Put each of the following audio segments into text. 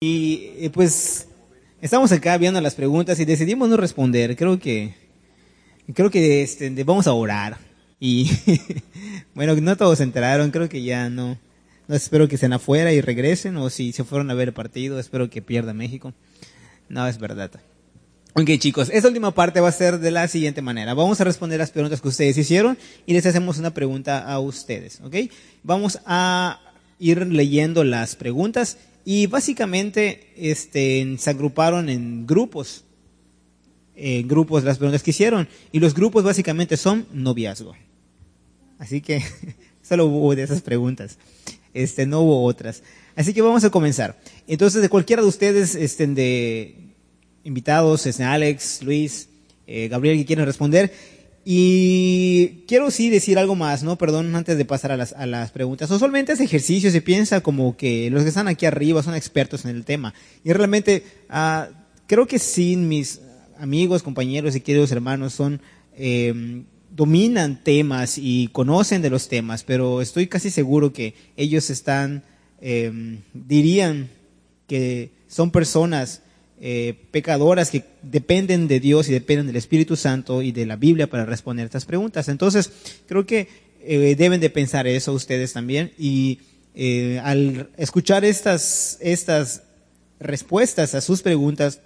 Y eh, pues estamos acá viendo las preguntas y decidimos no responder. Creo que creo que este, vamos a orar. Y bueno, no todos se enteraron, creo que ya no. No espero que estén afuera y regresen, o si se fueron a ver el partido, espero que pierda México. No, es verdad. Ok, chicos, esta última parte va a ser de la siguiente manera. Vamos a responder las preguntas que ustedes hicieron y les hacemos una pregunta a ustedes, ¿ok? Vamos a ir leyendo las preguntas y básicamente este, se agruparon en grupos, en grupos las preguntas que hicieron. Y los grupos básicamente son noviazgo. Así que solo hubo de esas preguntas. Este, no hubo otras. Así que vamos a comenzar. Entonces, de cualquiera de ustedes, este, de invitados, este, Alex, Luis, eh, Gabriel, que quieran responder, y quiero sí decir algo más, ¿no? Perdón, antes de pasar a las, a las preguntas. Usualmente ese ejercicio se piensa como que los que están aquí arriba son expertos en el tema. Y realmente, uh, creo que sí, mis amigos, compañeros y queridos hermanos son, eh, dominan temas y conocen de los temas, pero estoy casi seguro que ellos están, eh, dirían que son personas eh, pecadoras que dependen de Dios y dependen del Espíritu Santo y de la Biblia para responder estas preguntas. Entonces, creo que eh, deben de pensar eso ustedes también y eh, al escuchar estas, estas respuestas a sus preguntas,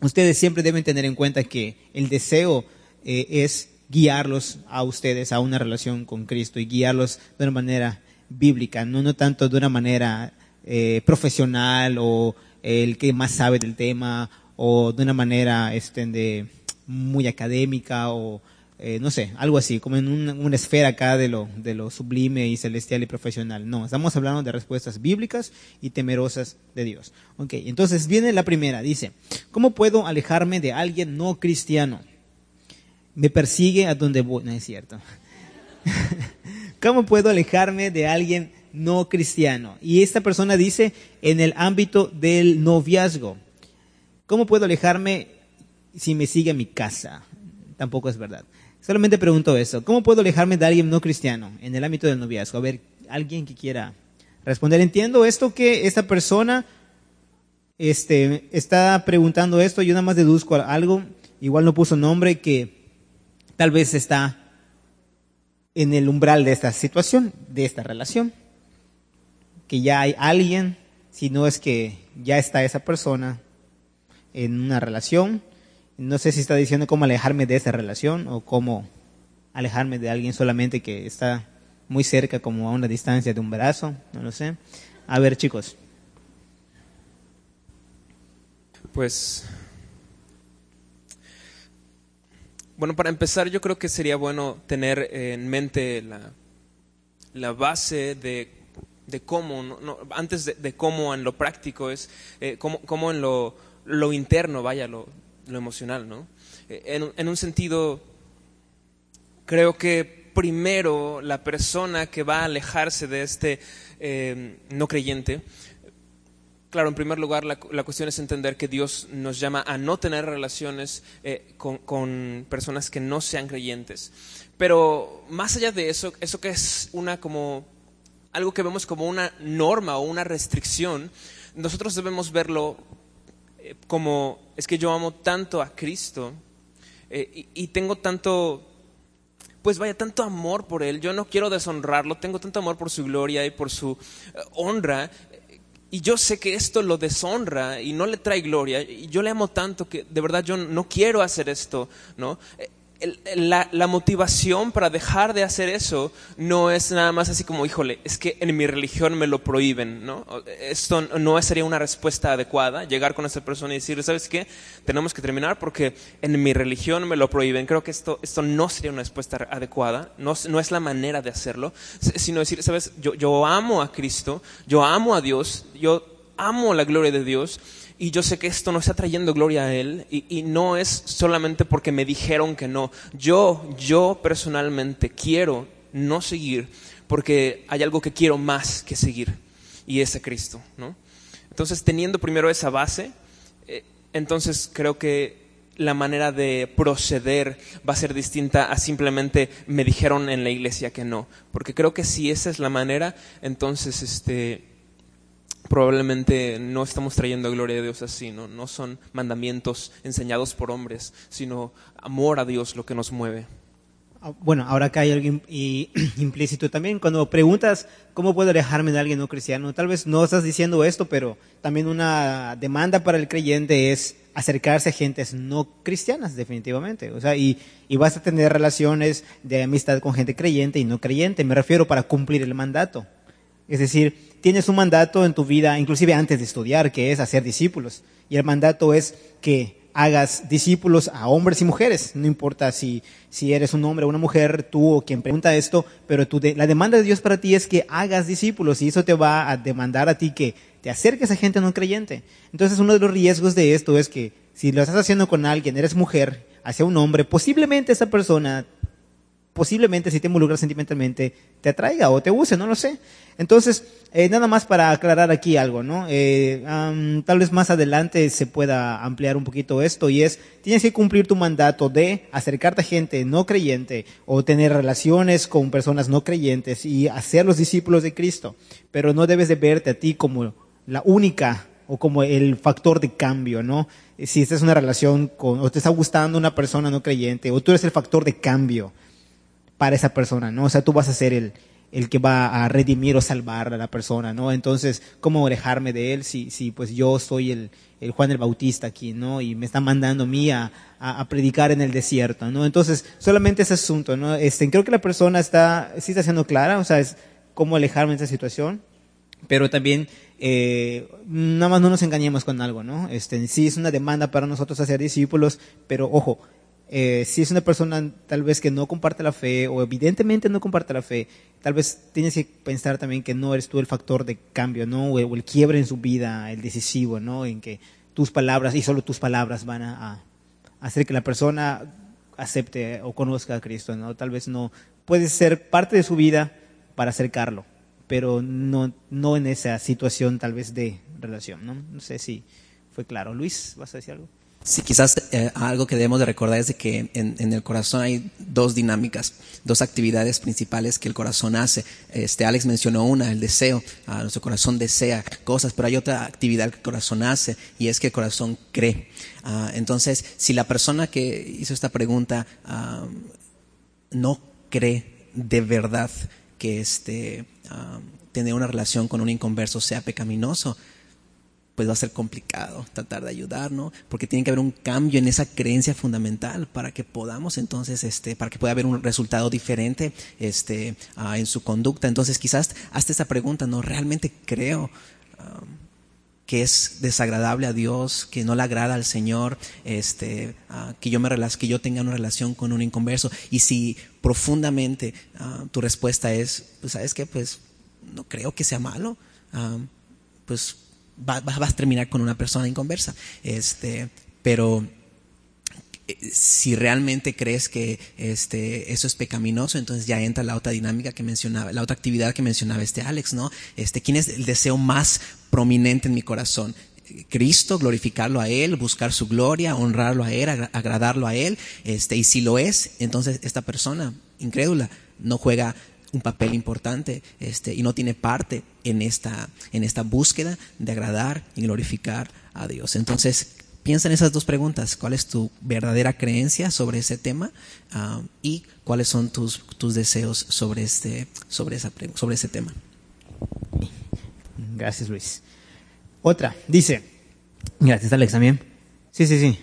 ustedes siempre deben tener en cuenta que el deseo es guiarlos a ustedes a una relación con Cristo y guiarlos de una manera bíblica, no, no tanto de una manera profesional o el que más sabe del tema o de una manera este, de, muy académica o eh, no sé, algo así, como en una, esfera acá de lo, de lo sublime y celestial y profesional. No, estamos hablando de respuestas bíblicas y temerosas de Dios. Ok, entonces viene la primera, dice, ¿cómo puedo alejarme de alguien no cristiano? Me persigue a donde voy, no es cierto. ¿Cómo puedo alejarme de alguien no cristiano. Y esta persona dice en el ámbito del noviazgo. ¿Cómo puedo alejarme si me sigue a mi casa? Tampoco es verdad. Solamente pregunto eso. ¿Cómo puedo alejarme de alguien no cristiano en el ámbito del noviazgo? A ver, alguien que quiera responder. Entiendo esto que esta persona este, está preguntando esto. Yo nada más deduzco algo. Igual no puso nombre que tal vez está en el umbral de esta situación, de esta relación que ya hay alguien, si no es que ya está esa persona en una relación. No sé si está diciendo cómo alejarme de esa relación o cómo alejarme de alguien solamente que está muy cerca, como a una distancia de un brazo, no lo sé. A ver, chicos. Pues, bueno, para empezar yo creo que sería bueno tener en mente la, la base de de cómo, antes de, cómo en lo práctico es, eh, cómo, en lo, lo, interno, vaya, lo, lo emocional, ¿no? Eh, en, en, un sentido, creo que primero la persona que va a alejarse de este eh, no creyente, claro, en primer lugar la, la, cuestión es entender que Dios nos llama a no tener relaciones con, con personas que no sean creyentes. Pero más allá de eso, eso que es una como algo que vemos como una norma o una restricción, nosotros debemos verlo eh, como es que yo amo tanto a Cristo eh, y, tengo tanto, pues vaya, tanto amor por Él, yo no quiero deshonrarlo, tengo tanto amor por su gloria y por su eh, honra, y yo sé que esto lo deshonra y no le trae gloria, y yo le amo tanto que de verdad yo no quiero hacer esto, ¿no? La, motivación para dejar de hacer eso no es nada más así como, híjole, es que en mi religión me lo prohíben, ¿no? Esto no sería una respuesta adecuada, llegar con esa persona y decirle, ¿sabes qué? Tenemos que terminar porque en mi religión me lo prohíben. Creo que esto, esto no sería una respuesta adecuada, no, no es la manera de hacerlo, sino decir, ¿sabes? Yo, yo amo a Cristo, yo amo a Dios, yo amo la gloria de Dios y yo sé que esto no está trayendo gloria a Él y, no es solamente porque me dijeron que no. Yo, yo personalmente quiero no seguir porque hay algo que quiero más que seguir y es a Cristo. ¿no? Entonces, teniendo primero esa base, eh, entonces creo que la manera de proceder va a ser distinta a simplemente me dijeron en la iglesia que no. Porque creo que si esa es la manera, entonces este, probablemente no estamos trayendo gloria a Dios así, ¿no? No son mandamientos enseñados por hombres, sino amor a Dios lo que nos mueve. Ah, bueno, ahora acá hay algo implícito también. Cuando preguntas cómo puedo alejarme de alguien no cristiano, tal vez no estás diciendo esto, pero también una demanda para el creyente es acercarse a gentes no cristianas, definitivamente. O sea, y, y vas a tener relaciones de amistad con gente creyente y no creyente. Me refiero para cumplir el mandato. Es decir, tienes un mandato en tu vida, inclusive antes de estudiar, que es hacer discípulos. Y el mandato es que hagas discípulos a hombres y mujeres. No importa si, si eres un hombre o una mujer, tú o quien pregunta esto, pero tú la demanda de Dios para ti es que hagas discípulos y eso te va a demandar a ti que te acerques a gente no creyente. Entonces uno de los riesgos de esto es que si lo estás haciendo con alguien, eres mujer, hacia un hombre, posiblemente esa persona posiblemente si te involucras sentimentalmente te atraiga o te use, no lo sé. Entonces, eh, nada más para aclarar aquí algo, ¿no? Eh, tal vez más adelante se pueda ampliar un poquito esto y es, tienes que cumplir tu mandato de acercarte a gente no creyente o tener relaciones con personas no creyentes y hacer los discípulos de Cristo, pero no debes de verte a ti como la única o como el factor de cambio, ¿no? Si esta es una relación con, o te está gustando una persona no creyente, o tú eres el factor de cambio para esa persona, ¿no? O sea, tú vas a ser el, el que va a redimir o salvar a la persona, ¿no? Entonces, ¿cómo alejarme de él si, si pues yo soy el, el Juan el Bautista aquí, ¿no? Y me está mandando a mí a, a, predicar en el desierto, ¿no? Entonces, solamente ese asunto, ¿no? Este, creo que la persona está, sí está siendo clara, o sea, es cómo alejarme de esa situación, pero también, eh, nada más no nos engañemos con algo, ¿no? Este, sí es una demanda para nosotros hacer discípulos, pero ojo, eh, si es una persona tal vez que no comparte la fe o evidentemente no comparte la fe, tal vez tienes que pensar también que no eres tú el factor de cambio, ¿no? O, el quiebre en su vida, el decisivo, ¿no? En que tus palabras y solo tus palabras van a, hacer que la persona acepte o conozca a Cristo, ¿no? Tal vez no puedes ser parte de su vida para acercarlo, pero no, no en esa situación tal vez de relación, ¿no? No sé si fue claro. Luis, ¿vas a decir algo? Sí, quizás eh, algo que debemos de recordar es de que en, el corazón hay dos dinámicas, dos actividades principales que el corazón hace. Este Alex mencionó una, el deseo. Ah, nuestro corazón desea cosas, pero hay otra actividad que el corazón hace y es que el corazón cree. Ah, entonces, si la persona que hizo esta pregunta ah, no cree de verdad que este tener una relación con un inconverso sea pecaminoso, pues va a ser complicado tratar de ayudar, ¿no? Porque tiene que haber un cambio en esa creencia fundamental para que podamos entonces, este, para que pueda haber un resultado diferente, este, ah, en su conducta. Entonces quizás hasta esa pregunta, ¿no? Realmente creo que es desagradable a Dios, que no le agrada al Señor, este, ah, que yo me que yo tenga una relación con un inconverso. Y si profundamente ah, tu respuesta es, pues sabes qué, pues no creo que sea malo, pues vas, a terminar con una persona inconversa. Este, pero eh, si realmente crees que este, eso es pecaminoso, entonces ya entra la otra dinámica que mencionaba, la otra actividad que mencionaba este Alex, ¿no? Este, ¿quién es el deseo más prominente en mi corazón? Cristo, glorificarlo a Él, buscar su gloria, honrarlo a Él, agradarlo a Él, este, y si lo es, entonces esta persona incrédula no juega un papel importante este, y no tiene parte en esta, en esta búsqueda de agradar y glorificar a Dios. Entonces, piensa en esas dos preguntas. ¿Cuál es tu verdadera creencia sobre ese tema? Ah, y cuáles son tus, tus deseos sobre, este, sobre, esa, sobre ese tema. Gracias, Luis. Otra, dice. Gracias, Alex, también. Sí, sí, sí.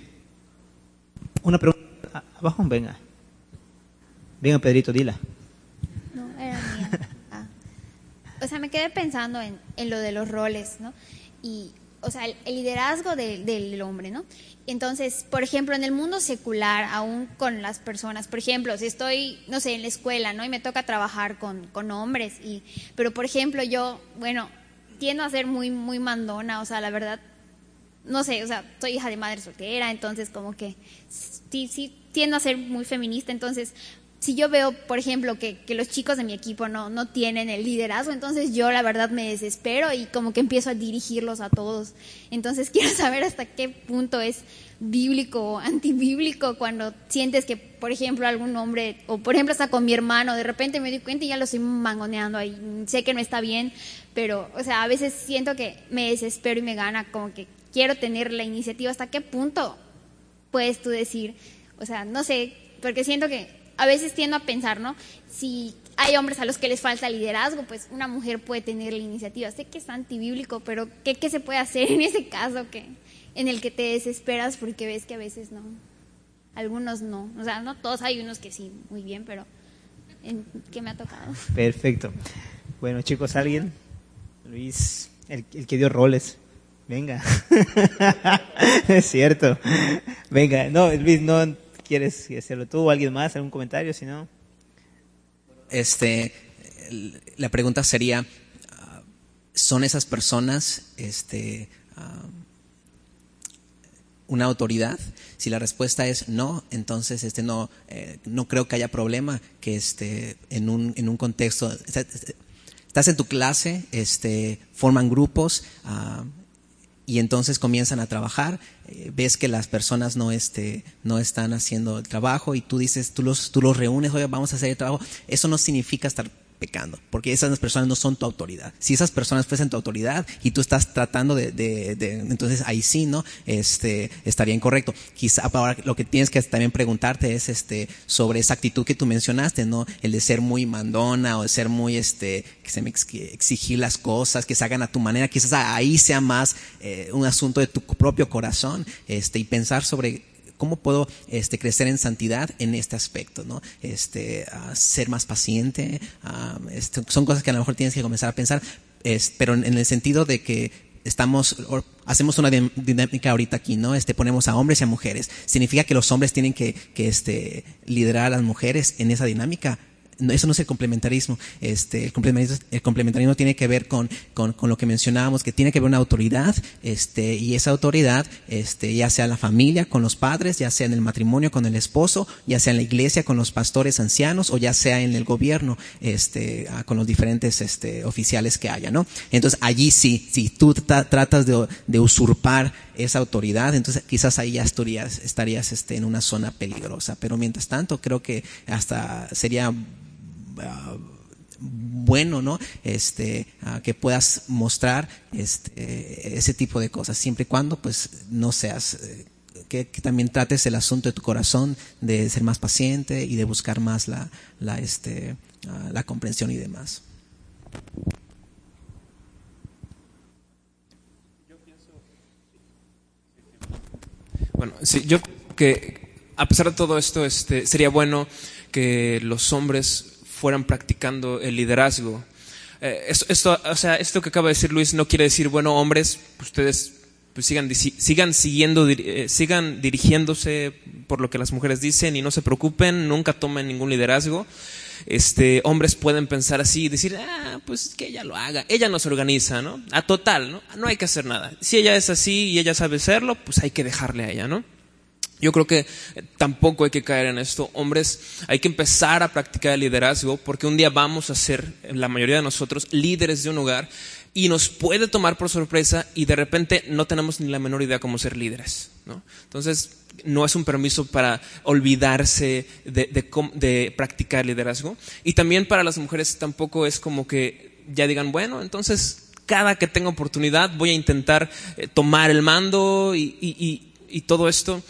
Una pregunta. Abajo, venga. Venga, Pedrito, dila. o sea, me quedé pensando en, lo de los roles, ¿no? Y, o sea, el, liderazgo del hombre, ¿no? Entonces, por ejemplo, en el mundo secular, aún con las personas, por ejemplo, si estoy, no sé, en la escuela, ¿no? Y me toca trabajar con, con hombres, y, pero por ejemplo, yo, bueno, tiendo a ser muy, muy mandona, o sea, la verdad, no sé, o sea, soy hija de madre soltera, entonces como que sí, sí, tiendo a ser muy feminista, entonces si yo veo, por ejemplo, que, que, los chicos de mi equipo no, no tienen el liderazgo, entonces yo la verdad me desespero y como que empiezo a dirigirlos a todos. Entonces quiero saber hasta qué punto es bíblico o antibíblico cuando sientes que, por ejemplo, algún hombre, o por ejemplo hasta con mi hermano, de repente me doy cuenta y ya lo estoy mangoneando ahí. Sé que no está bien, pero, o sea, a veces siento que me desespero y me gana, como que quiero tener la iniciativa. ¿Hasta qué punto puedes tú decir? O sea, no sé, porque siento que a veces tiendo a pensar, ¿no? Si hay hombres a los que les falta liderazgo, pues una mujer puede tener la iniciativa. Sé que es antibíblico, pero ¿qué, se puede hacer en ese caso que, en el que te desesperas porque ves que a veces no? Algunos no. O sea, no todos, hay unos que sí, muy bien, pero ¿en ¿qué me ha tocado? Perfecto. Bueno, chicos, ¿alguien? Luis, el que dio roles. Venga. es cierto. Venga, no, Luis, no quieres hacerlo tú o alguien más, algún comentario, si no. Este, la pregunta sería, ¿son esas personas este, una autoridad? Si la respuesta es no, entonces este, no, eh, no creo que haya problema que este, en, un, en un contexto... Estás en tu clase, este, forman grupos, uh, y entonces comienzan a trabajar, eh, ves que las personas no, este, no están haciendo el trabajo y tú dices, tú los, tú los reúnes, oye, vamos a hacer el trabajo. Eso no significa estar pecando, porque esas personas no son tu autoridad. Si esas personas fuesen tu autoridad y tú estás tratando de, de, de entonces ahí sí, ¿no? Este, estaría incorrecto. Quizá ahora lo que tienes que también preguntarte es, este, sobre esa actitud que tú mencionaste, ¿no? El de ser muy mandona o de ser muy, este, que se me exigir las cosas, que se hagan a tu manera. Quizás ahí sea más eh, un asunto de tu propio corazón, este, y pensar sobre ¿Cómo puedo este, crecer en santidad en este aspecto? ¿no? Este, ser más paciente. este, son cosas que a lo mejor tienes que comenzar a pensar, pero en, el sentido de que estamos hacemos una dinámica ahorita aquí, ¿no? Este ponemos a hombres y a mujeres. Significa que los hombres tienen que, que este liderar a las mujeres en esa dinámica eso no es el complementarismo. Este, el complementarismo, el complementarismo tiene que ver con, con, con, lo que mencionábamos, que tiene que ver una autoridad, este, y esa autoridad, este, ya sea en la familia, con los padres, ya sea en el matrimonio con el esposo, ya sea en la iglesia con los pastores ancianos, o ya sea en el gobierno, este, ah, con los diferentes, este, oficiales que haya, ¿no? Entonces allí sí, si tú tratas de, de usurpar esa autoridad, entonces quizás ahí ya estarías, estarías este, en una zona peligrosa. Pero mientras tanto, creo que hasta sería Ah, bueno, ¿no? Este, ah, que puedas mostrar este, ese tipo de cosas, siempre y cuando, pues, no seas, eh, que, también trates el asunto de tu corazón, de ser más paciente y de buscar más la, este, ah, la comprensión y demás. Bueno, sí, yo que a pesar de todo esto, este, sería bueno que los hombres fueran practicando el liderazgo. Eh, esto, o sea, esto que acaba de decir Luis no quiere decir, bueno, hombres, ustedes pues sigan, sigan siguiendo, eh, sigan dirigiéndose por lo que las mujeres dicen y no se preocupen, nunca tomen ningún liderazgo. Este, hombres pueden pensar así y decir, ah, pues que ella lo haga. Ella nos organiza, ¿no? A total, ¿no? No hay que hacer nada. Si ella es así y ella sabe serlo, pues hay que dejarle a ella, ¿no? Yo creo que tampoco hay que caer en esto. Hombres, hay que empezar a practicar el liderazgo porque un día vamos a ser, la mayoría de nosotros, líderes de un hogar y nos puede tomar por sorpresa y de repente no tenemos ni la menor idea cómo ser líderes. ¿no? Entonces, no es un permiso para olvidarse de, de, practicar liderazgo. Y también para las mujeres tampoco es como que ya digan, bueno, entonces cada que tenga oportunidad voy a intentar eh, tomar el mando y todo esto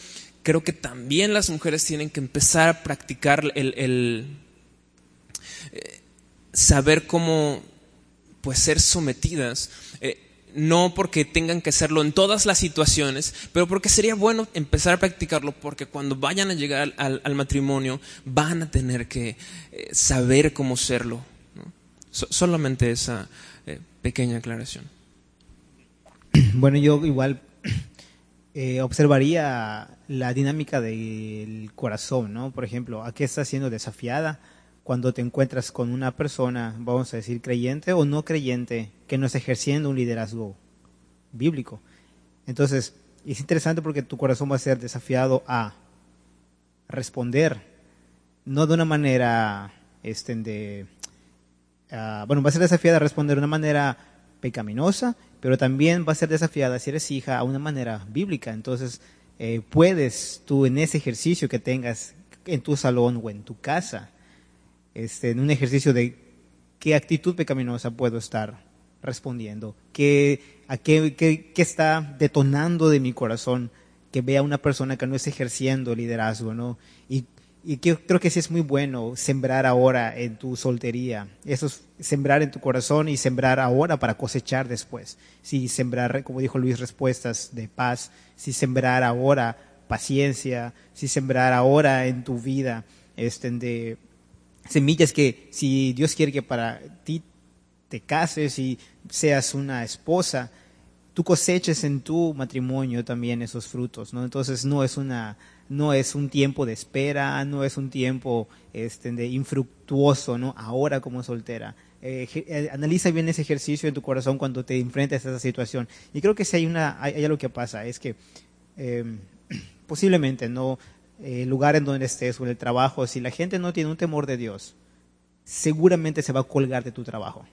creo que también las mujeres tienen que empezar a practicar el, eh, saber cómo pues ser sometidas. Eh, no porque tengan que hacerlo en todas las situaciones, pero porque sería bueno empezar a practicarlo porque cuando vayan a llegar al, matrimonio van a tener que eh, saber cómo serlo. solamente esa pequeña aclaración. Bueno, yo igual observaría la dinámica del corazón, ¿no? Por ejemplo, ¿a qué estás siendo desafiada cuando te encuentras con una persona, vamos a decir, creyente o no creyente, que no está ejerciendo un liderazgo bíblico? Entonces, es interesante porque tu corazón va a ser desafiado a responder no de una manera, este, de, ah, bueno, va a ser desafiada a responder de una manera pecaminosa, pero también va a ser desafiada si eres hija a una manera bíblica. Entonces, eh, puedes tú en ese ejercicio que tengas en tu salón o en tu casa, este, en un ejercicio de qué actitud pecaminosa puedo estar respondiendo, qué, a qué, qué, está detonando de mi corazón que vea una persona que no está ejerciendo liderazgo, ¿no? Y, y que, creo que sí es muy bueno sembrar ahora en tu soltería. Eso es sembrar en tu corazón y sembrar ahora para cosechar después. Si sembrar, como dijo Luis, respuestas de paz. Si sembrar ahora paciencia. Si sembrar ahora en tu vida este, de semillas que si Dios quiere que para ti te cases y seas una esposa, tú coseches en tu matrimonio también esos frutos, ¿no? Entonces no es una no es un tiempo de espera, no es un tiempo este, de infructuoso, ¿no? Ahora como soltera. Eh, eh, analiza bien ese ejercicio en tu corazón cuando te enfrentas a esa situación. Y creo que si hay una, hay, algo que pasa, es que eh, posiblemente no el lugar en donde estés o el trabajo, si la gente no tiene un temor de Dios, seguramente se va a colgar de tu trabajo.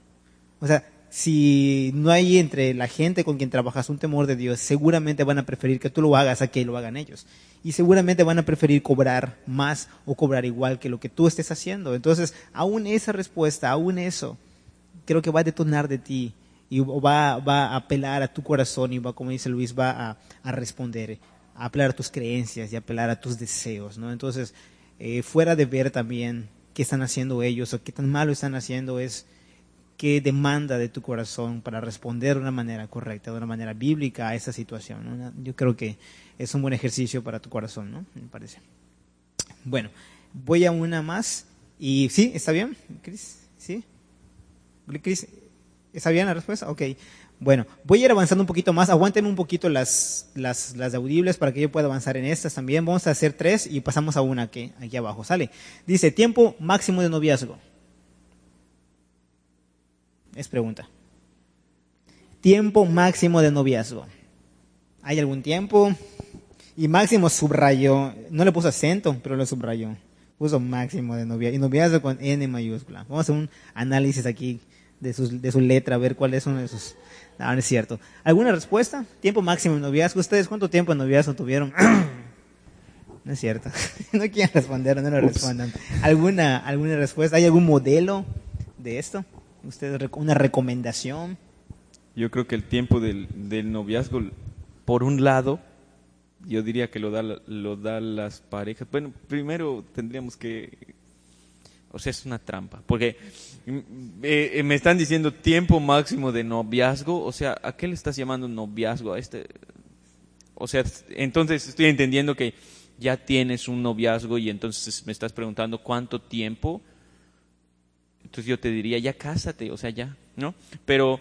O sea, si no hay entre la gente con quien trabajas un temor de Dios, seguramente van a preferir que tú lo hagas a que lo hagan ellos. Y seguramente van a preferir cobrar más o cobrar igual que lo que tú estés haciendo. Entonces, aún esa respuesta, aún eso, creo que va a detonar de ti y va, va a apelar a tu corazón y va, como dice Luis, va a, responder, a apelar a tus creencias y a apelar a tus deseos. ¿no? Entonces, eh, fuera de ver también qué están haciendo ellos o qué tan malo están haciendo, es qué demanda de tu corazón para responder de una manera correcta, de una manera bíblica a esa situación. Yo creo que es un buen ejercicio para tu corazón, ¿no? Me parece. Bueno, voy a una más. Y sí, ¿está bien, Cris? ¿Sí? Cris, ¿está bien la respuesta? Ok. Bueno, voy a ir avanzando un poquito más. Aguántenme un poquito las, las, las audibles para que yo pueda avanzar en estas también. Vamos a hacer tres y pasamos a una que aquí abajo sale. Dice, tiempo máximo de noviazgo. Es pregunta. Tiempo máximo de noviazgo. ¿Hay algún tiempo? Y máximo subrayó, no le puso acento, pero lo subrayó. Puso máximo de noviazgo. Y noviazgo con N mayúscula. Vamos a hacer un análisis aquí de, de su letra, a ver cuáles son esos. No, no es cierto. ¿Alguna respuesta? Tiempo máximo de noviazgo. ¿Ustedes cuánto tiempo de noviazgo tuvieron? no es cierto. no quieren responder, no lo respondan. ¿Alguna, ¿Alguna respuesta? ¿Hay algún modelo de esto? ¿Ustedes una recomendación? Yo creo que el tiempo del, del noviazgo, por un lado, yo diría que lo da, lo da las parejas. Bueno, primero tendríamos que... O sea, es una trampa, porque mm, eh, me están diciendo tiempo máximo de noviazgo, o sea, ¿a qué le estás llamando noviazgo a este? O sea, entonces estoy entendiendo que ya tienes un noviazgo y entonces me estás preguntando cuánto tiempo entonces yo te diría, ya cásate, o sea, ya, ¿no? Pero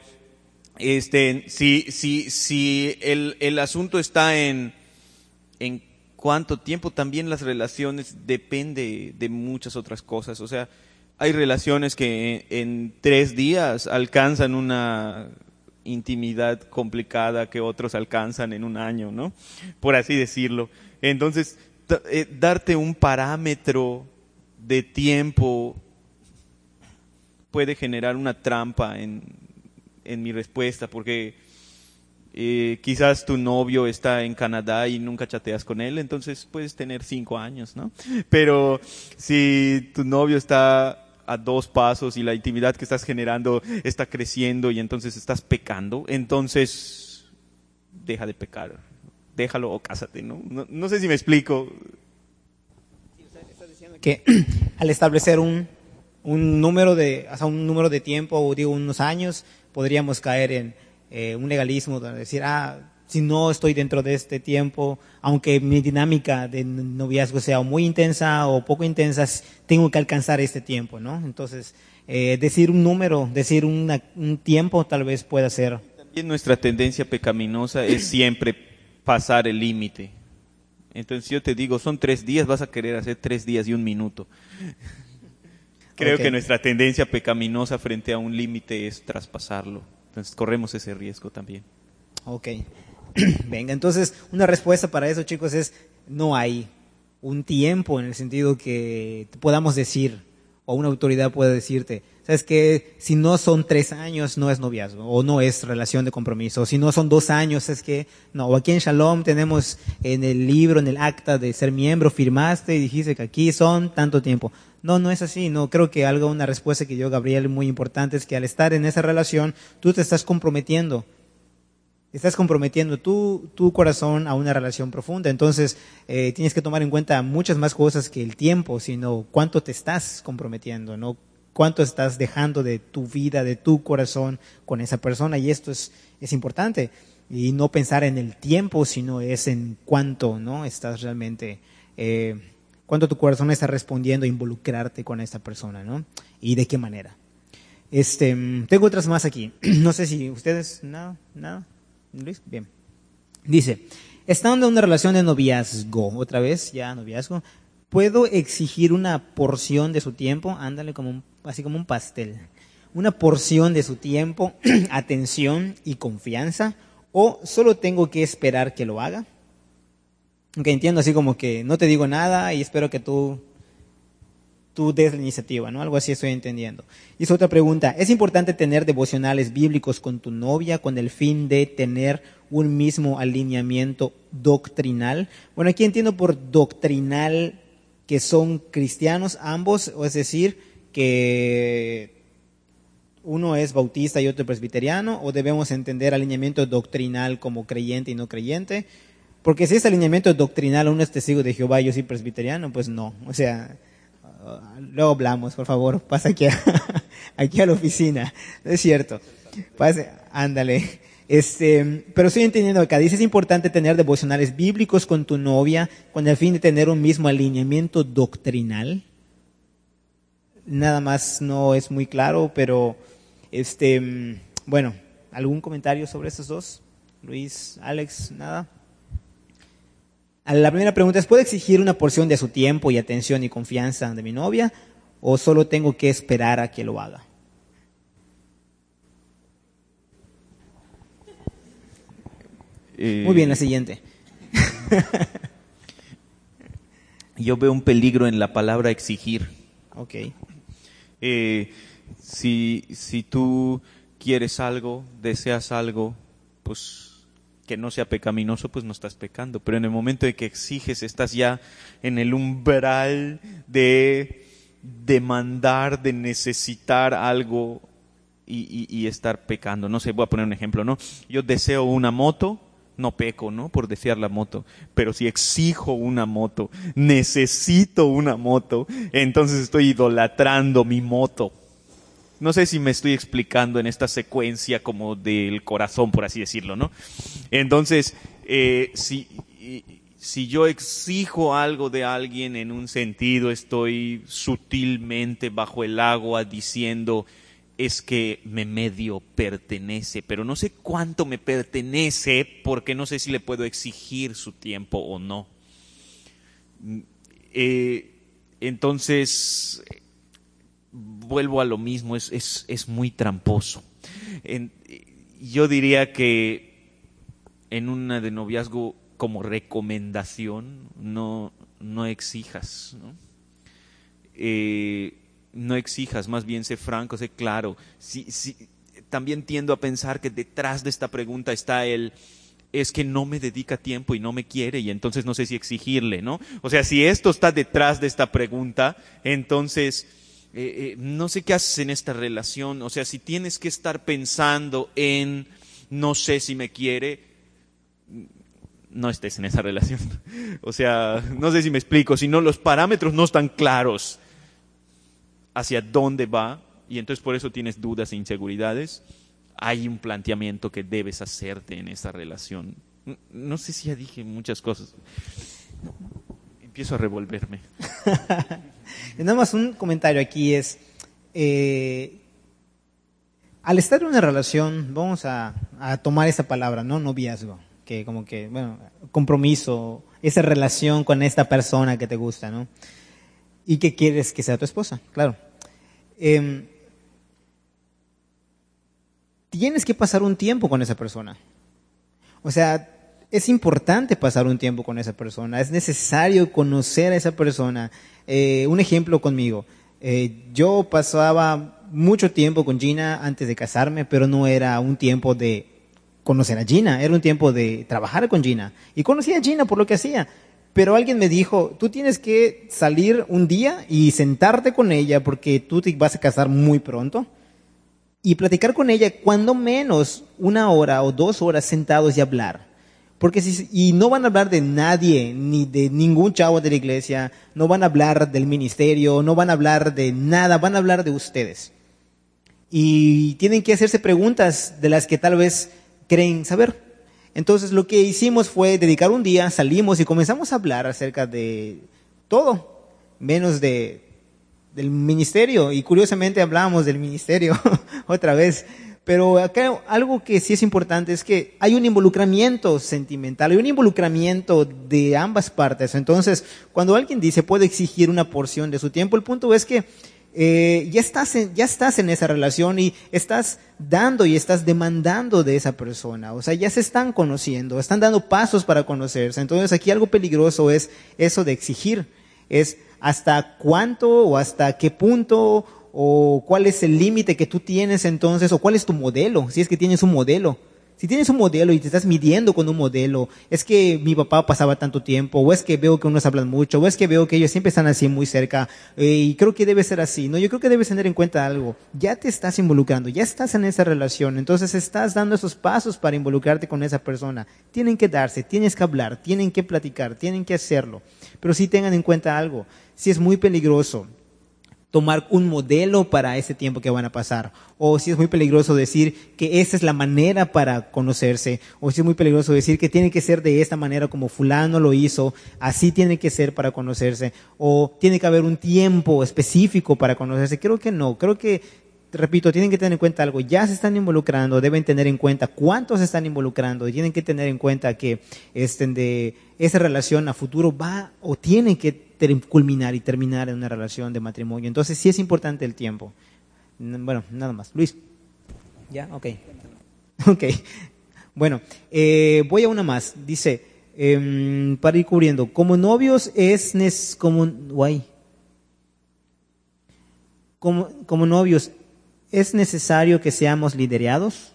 este, si, si, si el, el asunto está en, en cuánto tiempo, también las relaciones depende de muchas otras cosas. O sea, hay relaciones que en, tres días alcanzan una intimidad complicada que otros alcanzan en un año, ¿no? Por así decirlo. Entonces, eh, darte un parámetro de tiempo puede generar una trampa en, en mi respuesta, porque eh, quizás tu novio está en Canadá y nunca chateas con él, entonces puedes tener cinco años, ¿no? Pero si tu novio está a dos pasos y la intimidad que estás generando está creciendo y entonces estás pecando, entonces deja de pecar, déjalo o cásate, ¿no? No, no sé si me explico. Que al establecer un un número de, hasta un número de tiempo, o digo unos años, podríamos caer en eh, un legalismo, de decir, ah, si no estoy dentro de este tiempo, aunque mi dinámica de noviazgo sea muy intensa o poco intensa, tengo que alcanzar este tiempo, ¿no? Entonces, eh, decir un número, decir un tiempo tal vez pueda ser. También nuestra tendencia pecaminosa es siempre pasar el límite. Entonces yo te digo, son tres días, vas a querer hacer tres días y un minuto. Creo que nuestra tendencia pecaminosa frente a un límite es traspasarlo. Entonces corremos ese riesgo también. Ok. Venga, entonces una respuesta para eso, chicos, es no hay un tiempo en el sentido que podamos decir, o una autoridad pueda decirte, sabes que si no son tres años no es noviazgo, o no es relación de compromiso, o si no son dos años es que, no, o aquí en Shalom tenemos en el libro, en el acta de ser miembro, firmaste y dijiste que aquí son tanto tiempo. No, no es así, no, creo que algo, una respuesta que dio Gabriel muy importante es que al estar en esa relación, tú te estás comprometiendo estás comprometiendo tu, tu corazón a una relación profunda. Entonces, eh, tienes que tomar en cuenta muchas más cosas que el tiempo, sino cuánto te estás comprometiendo, ¿no? Cuánto estás dejando de tu vida, de tu corazón con esa persona. Y esto es, es importante. Y no pensar en el tiempo, sino es en cuánto, ¿no? Estás realmente, eh, cuánto tu corazón está respondiendo a involucrarte con esa persona, ¿no? Y de qué manera. Este, tengo otras más aquí. No sé si ustedes, nada, nada. Luis, bien. Dice, estando en una relación de noviazgo, otra vez, ya noviazgo, ¿puedo exigir una porción de su tiempo? Ándale como así como un pastel. Una porción de su tiempo, atención y confianza, o solo tengo que esperar que lo haga. Aunque entiendo así como que no te digo nada y espero que tú tú des la iniciativa, ¿no? Algo así estoy entendiendo. Y es otra pregunta. ¿Es importante tener devocionales bíblicos con tu novia con el fin de tener un mismo alineamiento doctrinal? Bueno, aquí entiendo por doctrinal que son cristianos ambos, o es decir, que uno es bautista y otro presbiteriano, o debemos entender alineamiento doctrinal como creyente y no creyente. Porque si es alineamiento doctrinal, uno es testigo de Jehová y yo soy presbiteriano, pues no. O sea, luego hablamos, por favor, pasa aquí a, aquí a la oficina. es cierto. Pase, ándale. Este, pero estoy entendiendo acá. Dice, es importante tener devocionales bíblicos con tu novia con el fin de tener un mismo alineamiento doctrinal. Nada más no es muy claro, pero este, bueno, ¿algún comentario sobre estos dos? Luis, Alex, nada. La primera pregunta es, ¿puedo exigir una porción de su tiempo y atención y confianza de mi novia o solo tengo que esperar a que lo haga? Eh, Muy bien, la siguiente. Yo veo un peligro en la palabra exigir. Ok. Eh, si, si tú quieres algo, deseas algo, pues que no sea pecaminoso, pues no estás pecando. Pero en el momento de que exiges, estás ya en el umbral de demandar, de necesitar algo y, estar pecando. No sé, voy a poner un ejemplo, ¿no? Yo deseo una moto, no peco, ¿no? Por desear la moto. Pero si exijo una moto, necesito una moto, entonces estoy idolatrando mi moto. No sé si me estoy explicando en esta secuencia como del corazón, por así decirlo, ¿no? Entonces, eh, si, si yo exijo algo de alguien en un sentido, estoy sutilmente bajo el agua diciendo, es que me medio pertenece, pero no sé cuánto me pertenece porque no sé si le puedo exigir su tiempo o no. Eh, entonces, vuelvo a lo mismo, es, es, es muy tramposo. yo diría que en una de noviazgo como recomendación no, no exijas. Eh, no exijas, más bien sé franco, sé claro. Si, si, también tiendo a pensar que detrás de esta pregunta está el es que no me dedica tiempo y no me quiere y entonces no sé si exigirle, ¿no? O sea, si esto está detrás de esta pregunta, entonces eh, eh, no sé qué haces en esta relación, o sea, si tienes que estar pensando en no sé si me quiere, no estés en esa relación. O sea, no sé si me explico, si no los parámetros no están claros hacia dónde va y entonces por eso tienes dudas e inseguridades, hay un planteamiento que debes hacerte en esa relación. No sé si ya dije muchas cosas. Empiezo a revolverme. Nada más un comentario aquí es, eh, al estar en una relación, vamos a, tomar esa palabra, ¿no? Noviazgo, que como que, bueno, compromiso, esa relación con esta persona que te gusta, ¿no? Y que quieres que sea tu esposa, claro. Em, tienes que pasar un tiempo con esa persona. O sea, es importante pasar un tiempo con esa persona, es necesario conocer a esa persona. Eh, un ejemplo conmigo, eh, yo pasaba mucho tiempo con Gina antes de casarme, pero no era un tiempo de conocer a Gina, era un tiempo de trabajar con Gina. Y conocí a Gina por lo que hacía. Pero alguien me dijo, tú tienes que salir un día y sentarte con ella porque tú te vas a casar muy pronto y platicar con ella cuando menos una hora o dos horas sentados y hablar. Porque si, y no van a hablar de nadie, ni de ningún chavo de la iglesia, no van a hablar del ministerio, no van a hablar de nada, van a hablar de ustedes. Y tienen que hacerse preguntas de las que tal vez creen saber. Entonces lo que hicimos fue dedicar un día, salimos y comenzamos a hablar acerca de todo, menos de, del ministerio. Y curiosamente hablábamos del ministerio otra vez. Pero acá algo que sí es importante es que hay un involucramiento sentimental, hay un involucramiento de ambas partes. Entonces, cuando alguien dice puede exigir una porción de su tiempo, el punto es que eh, ya, estás en, ya estás en esa relación y estás dando y estás demandando de esa persona. O sea, ya se están conociendo, están dando pasos para conocerse. Entonces aquí algo peligroso es eso de exigir. Es hasta cuánto o hasta qué punto o cuál es el límite que tú tienes entonces o cuál es tu modelo, si es que tienes un modelo. Si tienes un modelo y te estás midiendo con un modelo, es que mi papá pasaba tanto tiempo, o es que veo que unos hablan mucho, o es que veo que ellos siempre están así muy cerca, eh, y creo que debe ser así. No, yo creo que debes tener en cuenta algo. Ya te estás involucrando, ya estás en esa relación, entonces estás dando esos pasos para involucrarte con esa persona. Tienen que darse, tienes que hablar, tienen que platicar, tienen que hacerlo. Pero sí tengan en cuenta algo. Si es muy peligroso tomar un modelo para ese tiempo que van a pasar. O si es muy peligroso decir que esa es la manera para conocerse. O si es muy peligroso decir que tiene que ser de esta manera como fulano lo hizo. Así tiene que ser para conocerse. O tiene que haber un tiempo específico para conocerse. Creo que no. Creo que repito, tienen que tener en cuenta algo, ya se están involucrando, deben tener en cuenta cuántos se están involucrando y tienen que tener en cuenta que este, de esa relación a futuro va o tiene que culminar y terminar en una relación de matrimonio. Entonces sí es importante el tiempo. Bueno, nada más. Luis. ¿Ya? Ok. Ok. Bueno, eh, voy a una más. Dice, em, para ir cubriendo, como novios es... como, guay. Como, como novios es necesario que seamos liderados.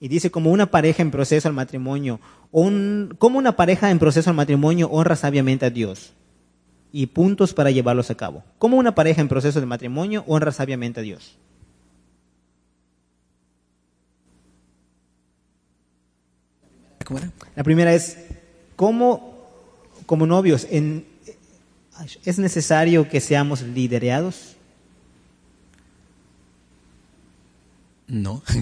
Y dice, como una pareja en proceso al matrimonio, un, como una pareja en proceso al matrimonio honra sabiamente a Dios. Y puntos para llevarlos a cabo. Como una pareja en proceso de matrimonio honra sabiamente a Dios. La primera es, ¿cómo como novios en, es necesario que seamos liderados? No.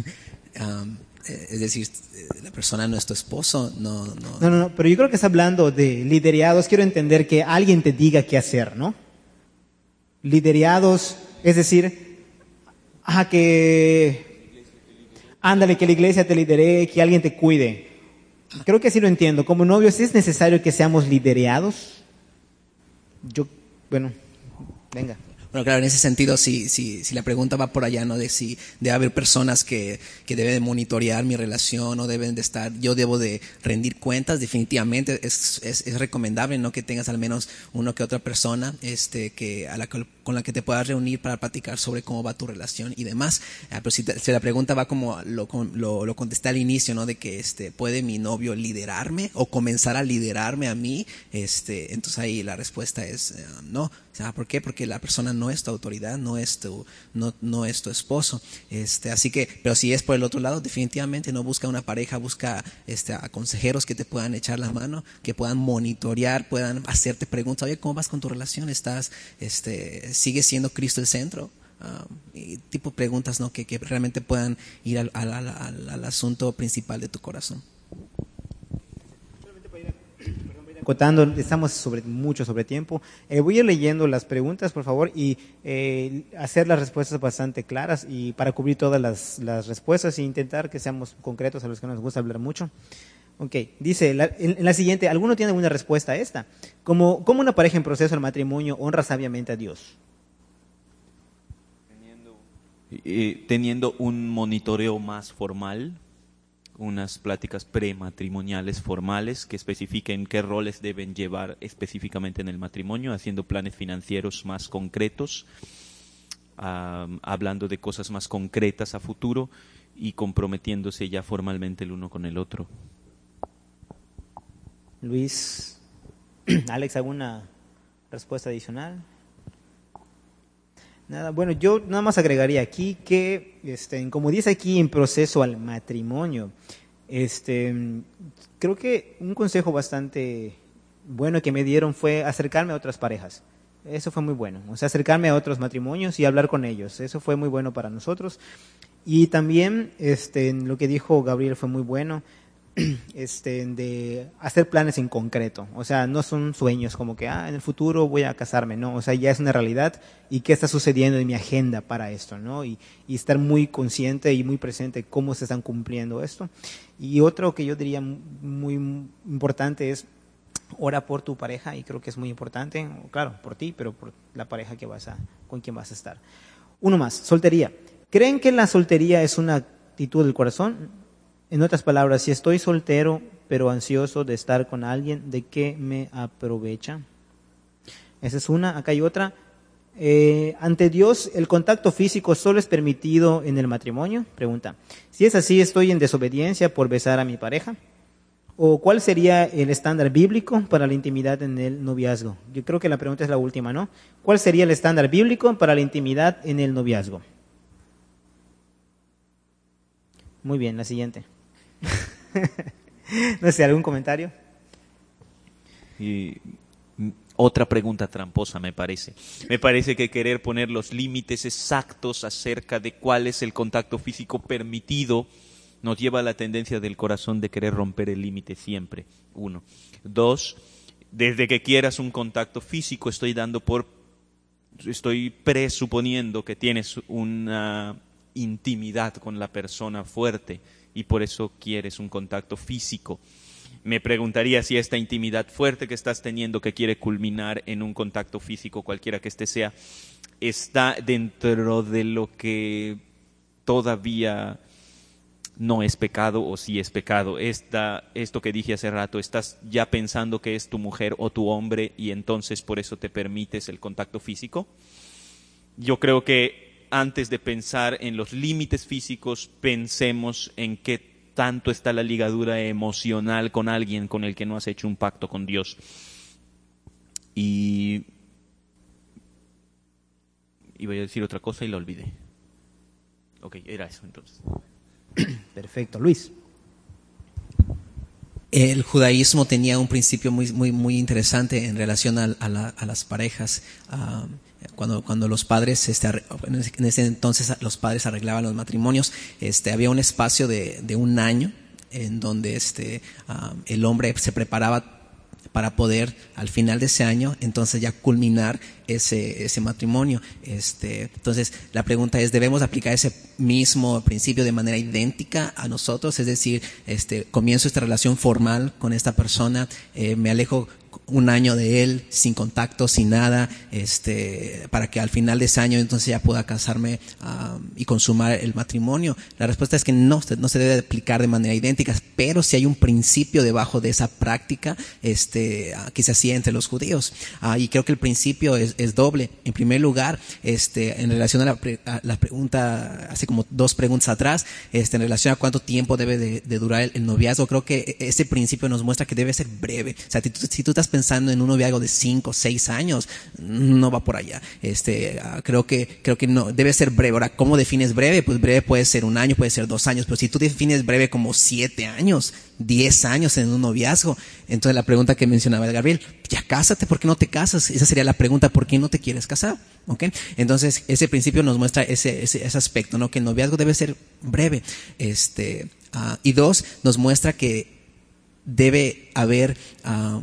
Eh, es decir, eh, la persona no es tu esposo, no, no. No, no, pero yo creo que está hablando de liderados. Quiero entender que alguien te diga qué hacer, ¿no? Liderados, es decir, ajá, que. Ándale, que la iglesia te lidere, que alguien te cuide. Creo que sí lo entiendo. Como novios, ¿es necesario que seamos liderados? Yo, bueno, venga. Bueno, claro, en ese sentido, si, si, si la pregunta va por allá, ¿no? De si debe haber personas que, que deben de monitorear mi relación o deben de estar, yo debo de rendir cuentas, definitivamente es, es, es recomendable, ¿no? Que tengas al menos uno que otra persona, este, que, a la, con la que te puedas reunir para platicar sobre cómo va tu relación y demás. Ah, pero si, si, la pregunta va como lo, lo, lo, contesté al inicio, ¿no? De que, este, ¿puede mi novio liderarme o comenzar a liderarme a mí? Este, entonces ahí la respuesta es, uh, no. ¿Por qué? Porque la persona no es tu autoridad, no es tu, no, no es tu esposo. Este, así que, pero si es por el otro lado, definitivamente no busca una pareja, busca este, a consejeros que te puedan echar la mano, que puedan monitorear, puedan hacerte preguntas, oye, ¿cómo vas con tu relación? ¿Estás, este, sigue siendo Cristo el centro? Um, y tipo preguntas ¿no? que, que realmente puedan ir al, al, al, al asunto principal de tu corazón estamos sobre, mucho sobre tiempo. Eh, voy a ir leyendo las preguntas, por favor, y eh, hacer las respuestas bastante claras y para cubrir todas las, las, respuestas e intentar que seamos concretos a los que nos gusta hablar mucho. Ok, dice la, en, la siguiente, ¿alguno tiene alguna respuesta a esta? ¿Cómo, ¿Cómo una pareja en proceso al matrimonio honra sabiamente a Dios? Teniendo, un monitoreo más formal unas pláticas prematrimoniales formales que especifiquen qué roles deben llevar específicamente en el matrimonio, haciendo planes financieros más concretos, hablando de cosas más concretas a futuro y comprometiéndose ya formalmente el uno con el otro. Luis, Alex, ¿alguna respuesta adicional? Nada, bueno, yo nada más agregaría aquí que, este, como dice aquí en proceso al matrimonio, este, creo que un consejo bastante bueno que me dieron fue acercarme a otras parejas. Eso fue muy bueno. O sea, acercarme a otros matrimonios y hablar con ellos. Eso fue muy bueno para nosotros. Y también este, lo que dijo Gabriel fue muy bueno. Este, de hacer planes en concreto. O sea, no son sueños como que, ah, en el futuro voy a casarme. No, o sea, ya es una realidad. ¿Y qué está sucediendo en mi agenda para esto? ¿no? Y, estar muy consciente y muy presente cómo se están cumpliendo esto. Y otro que yo diría muy importante es ora por tu pareja y creo que es muy importante, claro, por ti, pero por la pareja que vas a, con quien vas a estar. Uno más, soltería. ¿Creen que la soltería es una actitud del corazón? En otras palabras, si estoy soltero pero ansioso de estar con alguien, ¿de qué me aprovecha? Esa es una. Acá hay otra. Eh, ante Dios, ¿el contacto físico solo es permitido en el matrimonio? Pregunta. Si es así, ¿estoy en desobediencia por besar a mi pareja? ¿O cuál sería el estándar bíblico para la intimidad en el noviazgo? Yo creo que la pregunta es la última, ¿no? ¿Cuál sería el estándar bíblico para la intimidad en el noviazgo? Muy bien, la siguiente. no sé, ¿algún comentario? Y otra pregunta tramposa, me parece. Me parece que querer poner los límites exactos acerca de cuál es el contacto físico permitido nos lleva a la tendencia del corazón de querer romper el límite siempre. Uno. Dos, desde que quieras un contacto físico, estoy dando por, estoy presuponiendo que tienes una intimidad con la persona fuerte y por eso quieres un contacto físico. Me preguntaría si esta intimidad fuerte que estás teniendo, que quiere culminar en un contacto físico, cualquiera que este sea, está dentro de lo que todavía no es pecado o si es pecado. Esta, esto que dije hace rato, estás ya pensando que es tu mujer o tu hombre y entonces por eso te permites el contacto físico. Yo creo que antes de pensar en los límites físicos, pensemos en qué tanto está la ligadura emocional con alguien con el que no has hecho un pacto con Dios. Y iba a decir otra cosa y la olvidé. Ok, era eso entonces. Perfecto, Luis. El judaísmo tenía un principio muy, muy, muy interesante en relación a, las parejas. Ah, cuando, cuando los padres, este, en ese entonces los padres arreglaban los matrimonios, este, había un espacio de, de un año en donde este, ah, el hombre se preparaba para poder al final de ese año entonces ya culminar ese, ese matrimonio. Este, entonces la pregunta es, ¿debemos aplicar ese mismo principio de manera idéntica a nosotros? Es decir, este, comienzo esta relación formal con esta persona, eh, me alejo un año de él sin contacto, sin nada, este, para que al final de ese año entonces ya pueda casarme y consumar el matrimonio? La respuesta es que no, no se debe aplicar de manera idéntica, pero si hay un principio debajo de esa práctica este, que se hacía entre los judíos. Ah, y creo que el principio es, es, doble. En primer lugar, este, en relación a la, la, pregunta, hace como dos preguntas atrás, este, en relación a cuánto tiempo debe de, durar el, noviazgo, creo que ese principio nos muestra que debe ser breve. O sea, si tú, si tú estás pensando en un noviazgo de 5 o 6 años, no va por allá. Este, ah, creo que, creo que no, debe ser breve. Ahora, ¿cómo defines breve? Pues breve puede ser un año, puede ser dos años, pero si tú defines breve como siete años, 10 años en un noviazgo, entonces la pregunta que mencionaba el Gabriel, ya cásate, ¿por qué no te casas? Esa sería la pregunta, ¿por qué no te quieres casar? ¿Ok? Entonces, ese principio nos muestra ese, ese, aspecto, ¿no? Que el noviazgo debe ser breve. Este, uh, y dos, nos muestra que debe haber uh,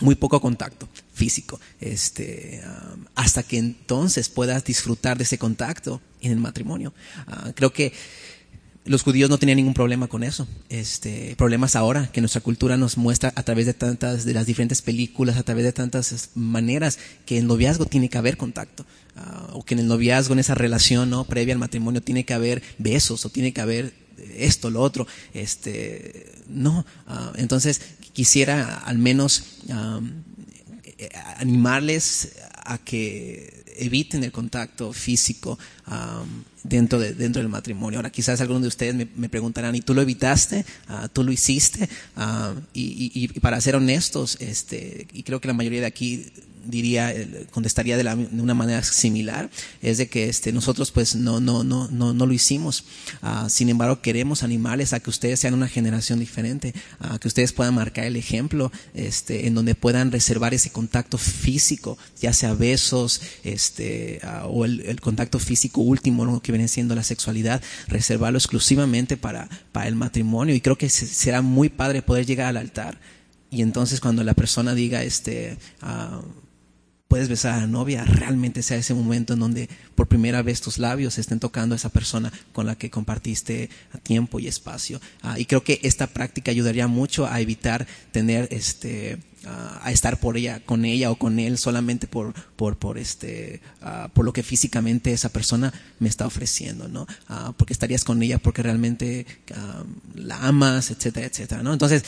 muy poco contacto físico, este, hasta que entonces puedas disfrutar de ese contacto en el matrimonio. Uh, creo que los judíos no tenían ningún problema con eso. Este, problemas ahora que nuestra cultura nos muestra a través de tantas, de las diferentes películas, a través de tantas maneras que en noviazgo tiene que haber contacto. Uh, o que en el noviazgo, en esa relación, ¿no? Previa al matrimonio, tiene que haber besos o tiene que haber esto, lo otro. Este, no. Ah, entonces, quisiera al menos eh, animarles a que eviten el contacto físico dentro, de, dentro del matrimonio. Ahora quizás algunos de ustedes me, preguntarán, ¿y tú lo evitaste? Ah, ¿Tú lo hiciste? Ah, y, y, para ser honestos, este, y creo que la mayoría de aquí diría, eh, contestaría de, la, de, una manera similar, es de que este, nosotros pues no, no, no, no, no lo hicimos. Uh, sin embargo, queremos animarles a que ustedes sean una generación diferente, a que ustedes puedan marcar el ejemplo, este, en donde puedan reservar ese contacto físico, ya sea besos, este, uh, o el, contacto físico último, que viene siendo la sexualidad, reservarlo exclusivamente para, para el matrimonio. Y creo que será muy padre poder llegar al altar. Y entonces cuando la persona diga, este, uh, puedes besar a la novia, realmente sea ese momento en donde por primera vez tus labios estén tocando a esa persona con la que compartiste tiempo y espacio. Uh, y creo que esta práctica ayudaría mucho a evitar tener este a estar por ella, con ella o con él solamente por, por, por este, uh, por lo que físicamente esa persona me está ofreciendo, ¿no? Uh, porque estarías con ella porque realmente uh, la amas, etcétera, etcétera, ¿no? Entonces,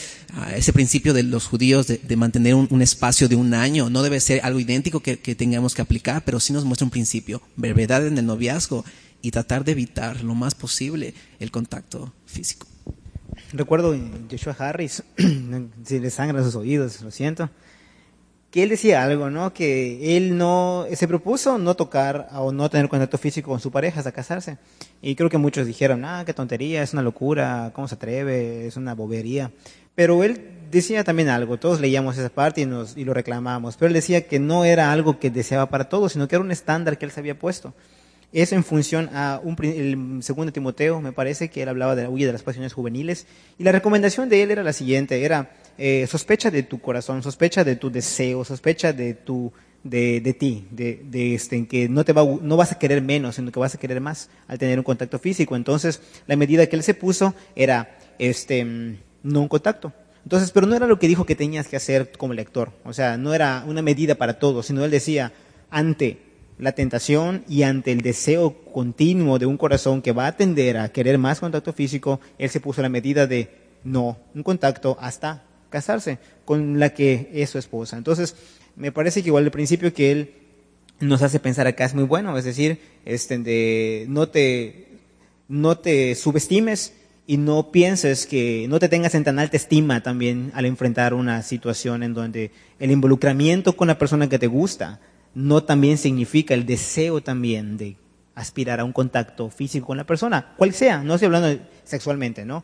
ese principio de los judíos de, de mantener un, un, espacio de un año no debe ser algo idéntico que, que tengamos que aplicar, pero sí nos muestra un principio, brevedad en el noviazgo y tratar de evitar lo más posible el contacto físico recuerdo Joshua Harris, si le sangran sus oídos, lo siento, que él decía algo, ¿no? Que él no, se propuso no tocar o no tener contacto físico con su pareja hasta casarse. Y creo que muchos dijeron, ah, qué tontería, es una locura, ¿cómo se atreve? Es una bobería. Pero él decía también algo, todos leíamos esa parte y, nos, y lo reclamamos, pero él decía que no era algo que deseaba para todos, sino que era un estándar que él se había puesto es en función a un, el segundo Timoteo, me parece que él hablaba de la huella de las pasiones juveniles, y la recomendación de él era la siguiente, era eh, sospecha de tu corazón, sospecha de tu deseo, sospecha de tu de, de ti, de, de este, en que no te va, no vas a querer menos, sino que vas a querer más al tener un contacto físico. Entonces, la medida que él se puso era este no un contacto. Entonces, pero no era lo que dijo que tenías que hacer como lector, o sea, no era una medida para todos, sino él decía ante la tentación y ante el deseo continuo de un corazón que va a tender a querer más contacto físico, él se puso la medida de no, un contacto hasta casarse con la que es su esposa. Entonces, me parece que igual el principio que él nos hace pensar acá es muy bueno, es decir, este de no te no te subestimes y no pienses que no te tengas en tan alta estima también al enfrentar una situación en donde el involucramiento con la persona que te gusta no también significa el deseo también de aspirar a un contacto físico con la persona, cual sea, no estoy hablando sexualmente, ¿no?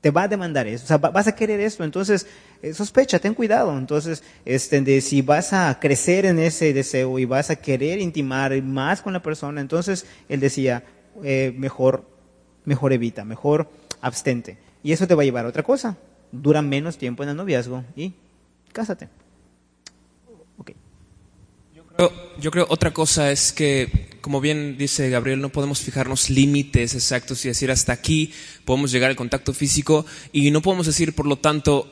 Te va a demandar eso, o sea, vas a querer eso, entonces eh, sospecha, ten cuidado, entonces, este, de si vas a crecer en ese deseo y vas a querer intimar más con la persona, entonces él decía, eh, mejor, mejor evita, mejor abstente. Y eso te va a llevar a otra cosa, dura menos tiempo en el noviazgo y cásate. Yo creo otra cosa es que, como bien dice Gabriel, no podemos fijarnos límites exactos y decir hasta aquí podemos llegar al contacto físico y no podemos decir, por lo tanto,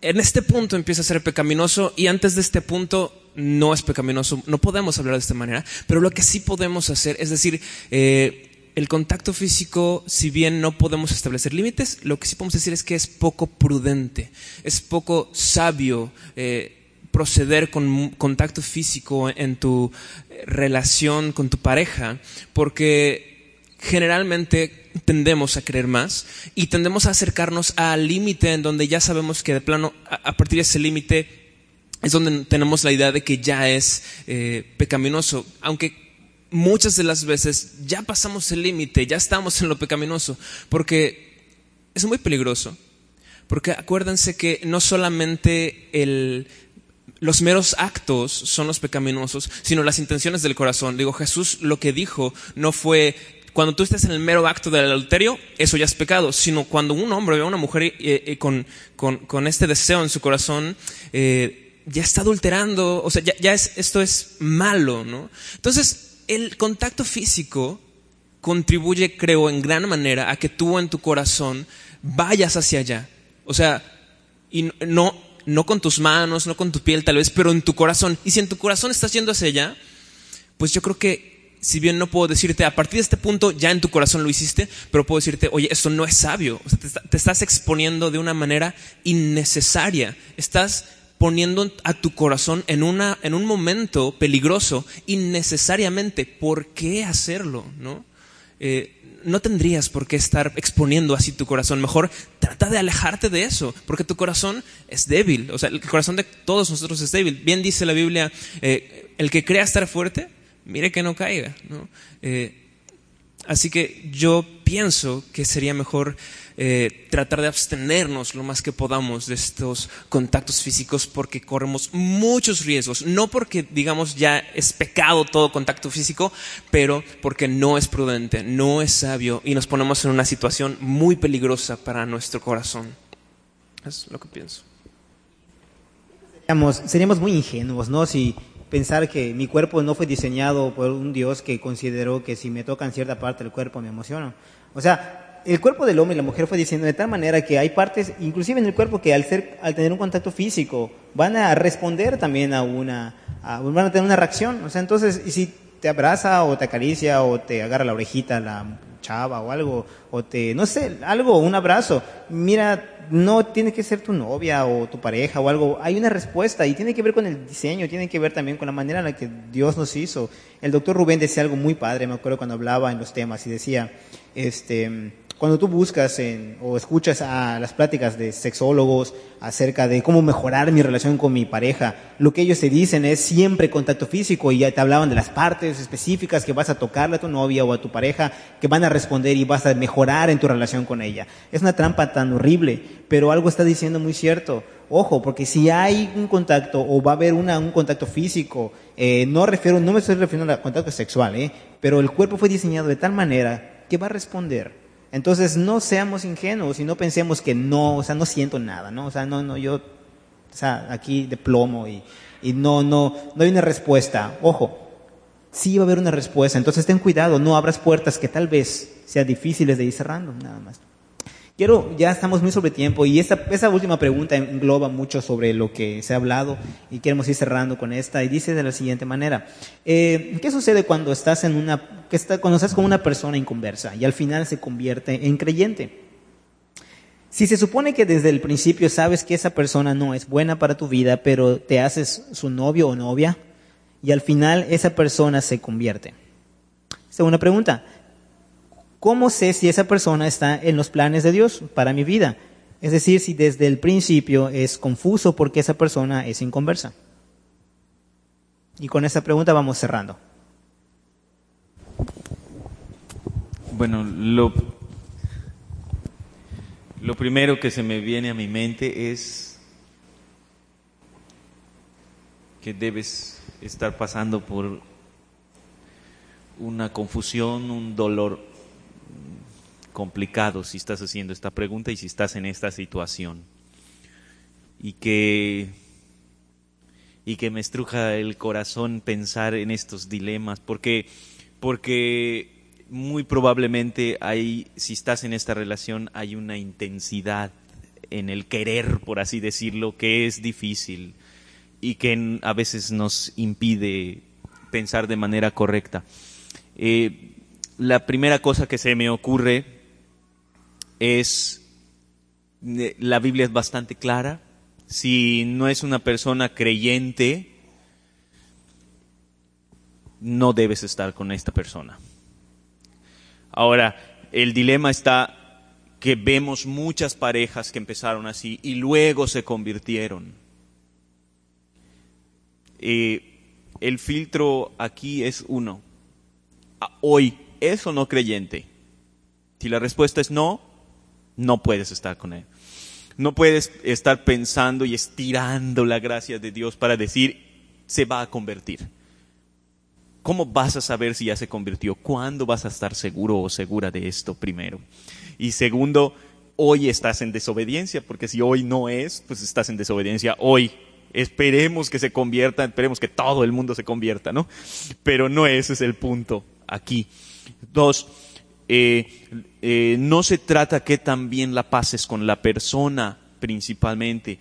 en este punto empieza a ser pecaminoso y antes de este punto no es pecaminoso. No podemos hablar de esta manera, pero lo que sí podemos hacer es decir, eh, el contacto físico, si bien no podemos establecer límites, lo que sí podemos decir es que es poco prudente, es poco sabio. Eh, proceder con contacto físico en tu relación con tu pareja, porque generalmente tendemos a creer más y tendemos a acercarnos al límite en donde ya sabemos que de plano, a partir de ese límite, es donde tenemos la idea de que ya es eh, pecaminoso, aunque muchas de las veces ya pasamos el límite, ya estamos en lo pecaminoso, porque es muy peligroso. Porque acuérdense que no solamente el los meros actos son los pecaminosos, sino las intenciones del corazón. Digo, Jesús lo que dijo no fue cuando tú estés en el mero acto del adulterio, eso ya es pecado, sino cuando un hombre ve a una mujer eh, eh, con, con, este deseo en su corazón, eh, ya está adulterando, o sea, ya, ya es, esto es malo, ¿no? Entonces, el contacto físico contribuye, creo, en gran manera a que tú en tu corazón vayas hacia allá. O sea, y no, no con tus manos, no con tu piel tal vez, pero en tu corazón. Y si en tu corazón estás yendo hacia allá, pues yo creo que si bien no puedo decirte, a partir de este punto ya en tu corazón lo hiciste, pero puedo decirte, oye, esto no es sabio. O sea, te, está- te estás exponiendo de una manera innecesaria. Estás poniendo a tu corazón en, una, en un momento peligroso innecesariamente. ¿Por qué hacerlo? ¿no? Eh, no tendrías por qué estar exponiendo así tu corazón. Mejor trata de alejarte de eso, porque tu corazón es débil. O sea, el corazón de todos nosotros es débil. Bien dice la Biblia, eh, el que crea estar fuerte, mire que no caiga. Eh, Así que yo pienso que sería mejor eh, tratar de abstenernos lo más que podamos de estos contactos físicos porque corremos muchos riesgos. No porque, digamos, ya es pecado todo contacto físico, pero porque no es prudente, no es sabio y nos ponemos en una situación muy peligrosa para nuestro corazón. Es lo que pienso. Seríamos, muy ingenuos, ¿no? Si pensar que mi cuerpo no fue diseñado por un Dios que consideró que si me tocan cierta parte del cuerpo me emociono. O sea, el cuerpo del hombre y la mujer fue diseñado de tal manera que hay partes, inclusive en el cuerpo, que al, ser, al tener un contacto físico van a responder también a una, a- van a tener una reacción. O sea, entonces, y si te abraza o te acaricia o te agarra la orejita la chava o algo, o te, no sé, algo, un abrazo, mira, no tiene que ser tu novia o tu pareja o algo, hay una respuesta y tiene que ver con el diseño, tiene que ver también con la manera en la que Dios nos hizo. El doctor Rubén decía algo muy padre, me acuerdo cuando hablaba en los temas y decía, este, cuando tú buscas en- o escuchas a las pláticas de sexólogos acerca de cómo mejorar mi relación con mi pareja, lo que ellos te dicen es siempre contacto físico y ya te hablaban de las partes específicas que vas a tocarle a tu novia o a tu pareja que van a responder y vas a mejorar en tu relación con ella. Es una trampa tan horrible, pero algo está diciendo muy cierto. Ojo, porque si hay un contacto o va a haber una, un contacto físico, eh, no, refiero, no me estoy refiriendo al contacto sexual, eh, pero el cuerpo fue diseñado de tal manera que va a responder. Entonces no seamos ingenuos y no pensemos que no, o sea, no siento nada, ¿no? O sea, no, no, yo, o sea, aquí de plomo y, y no, no, no hay una respuesta. Ojo, sí va a haber una respuesta, entonces ten cuidado, no abras puertas que tal vez sean difíciles de ir cerrando, nada más. Quiero, ya estamos muy sobre tiempo y esta, esa última pregunta engloba mucho sobre lo que se ha hablado y queremos ir cerrando con esta y dice de la siguiente manera, eh, ¿qué sucede cuando estás en una, que está, cuando estás con una persona inconversa y al final se convierte en creyente? Si se supone que desde el principio sabes que esa persona no es buena para tu vida, pero te haces su novio o novia y al final esa persona se convierte. Segunda pregunta, ¿cómo sé si esa persona está en los planes de Dios para mi vida? Es decir, si desde el principio es confuso porque esa persona es inconversa. Y con esta pregunta vamos cerrando. Bueno, lo primero que se me viene a mi mente es que debes estar pasando por una confusión, un dolor complicado si estás haciendo esta pregunta y si estás en esta situación. Y que y que me estruja el corazón pensar en estos dilemas porque porque muy probablemente hay si estás en esta relación hay una intensidad en el querer, por así decirlo, que es difícil y que a veces nos impide pensar de manera correcta. Eh, la primera cosa que se me ocurre es, eh, la Biblia es bastante clara, si no es una persona creyente, no debes estar con esta persona. Ahora, el dilema está que vemos muchas parejas que empezaron así y luego se convirtieron. Eh, el filtro aquí es uno. Ah, Hoy, ¿es o no creyente? Si la respuesta es no, no puedes estar con él. No puedes estar pensando y estirando la gracia de Dios para decir, se va a convertir. ¿Cómo vas a saber si ya se convirtió? ¿Cuándo vas a estar seguro o segura de esto primero? Y segundo, hoy estás en desobediencia, porque si hoy no es, pues estás en desobediencia hoy. Esperemos que se convierta, esperemos que todo el mundo se convierta, ¿no? Pero no ese es el punto aquí. Dos, eh, eh, no se trata que también la pases con la persona principalmente.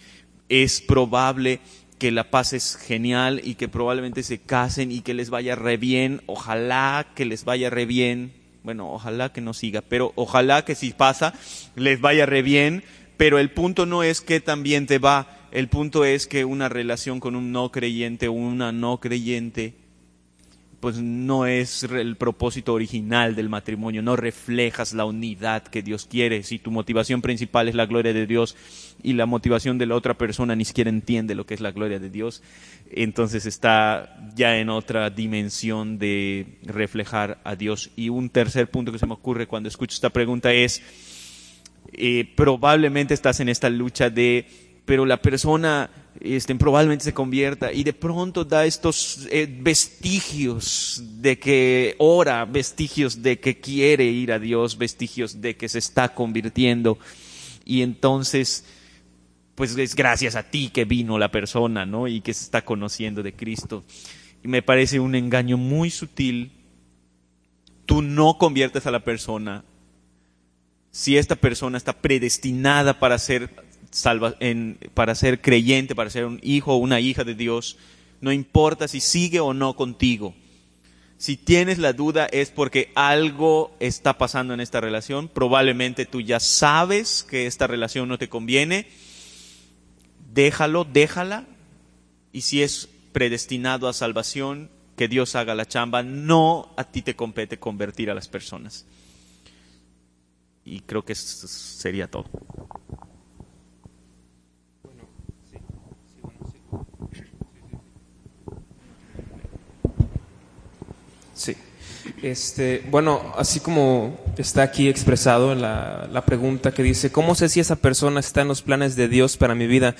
Es probable que la paz es genial y que probablemente se casen y que les vaya re bien, ojalá que les vaya re bien, bueno, ojalá que no siga, pero ojalá que si pasa les vaya re bien, pero el punto no es que también te va, el punto es que una relación con un no creyente o una no creyente pues no es el propósito original del matrimonio, no reflejas la unidad que Dios quiere. Si tu motivación principal es la gloria de Dios y la motivación de la otra persona ni siquiera entiende lo que es la gloria de Dios, entonces está ya en otra dimensión de reflejar a Dios. Y un tercer punto que se me ocurre cuando escucho esta pregunta es, eh, probablemente estás en esta lucha de, pero la persona este, probablemente se convierta y de pronto da estos eh, vestigios de que ora, vestigios de que quiere ir a Dios, vestigios de que se está convirtiendo y entonces pues es gracias a ti que vino la persona, ¿no? Y que se está conociendo de Cristo. Y me parece un engaño muy sutil. Tú no conviertes a la persona si esta persona está predestinada para ser para ser creyente, para ser un hijo o una hija de Dios, no importa si sigue o no contigo. Si tienes la duda es porque algo está pasando en esta relación. Probablemente tú ya sabes que esta relación no te conviene. Déjalo, déjala. Y si es predestinado a salvación, que Dios haga la chamba. No a ti te compete convertir a las personas. Y creo que sería todo. Sí. Este, bueno, así como está aquí expresado en la, pregunta que dice, ¿cómo sé si esa persona está en los planes de Dios para mi vida?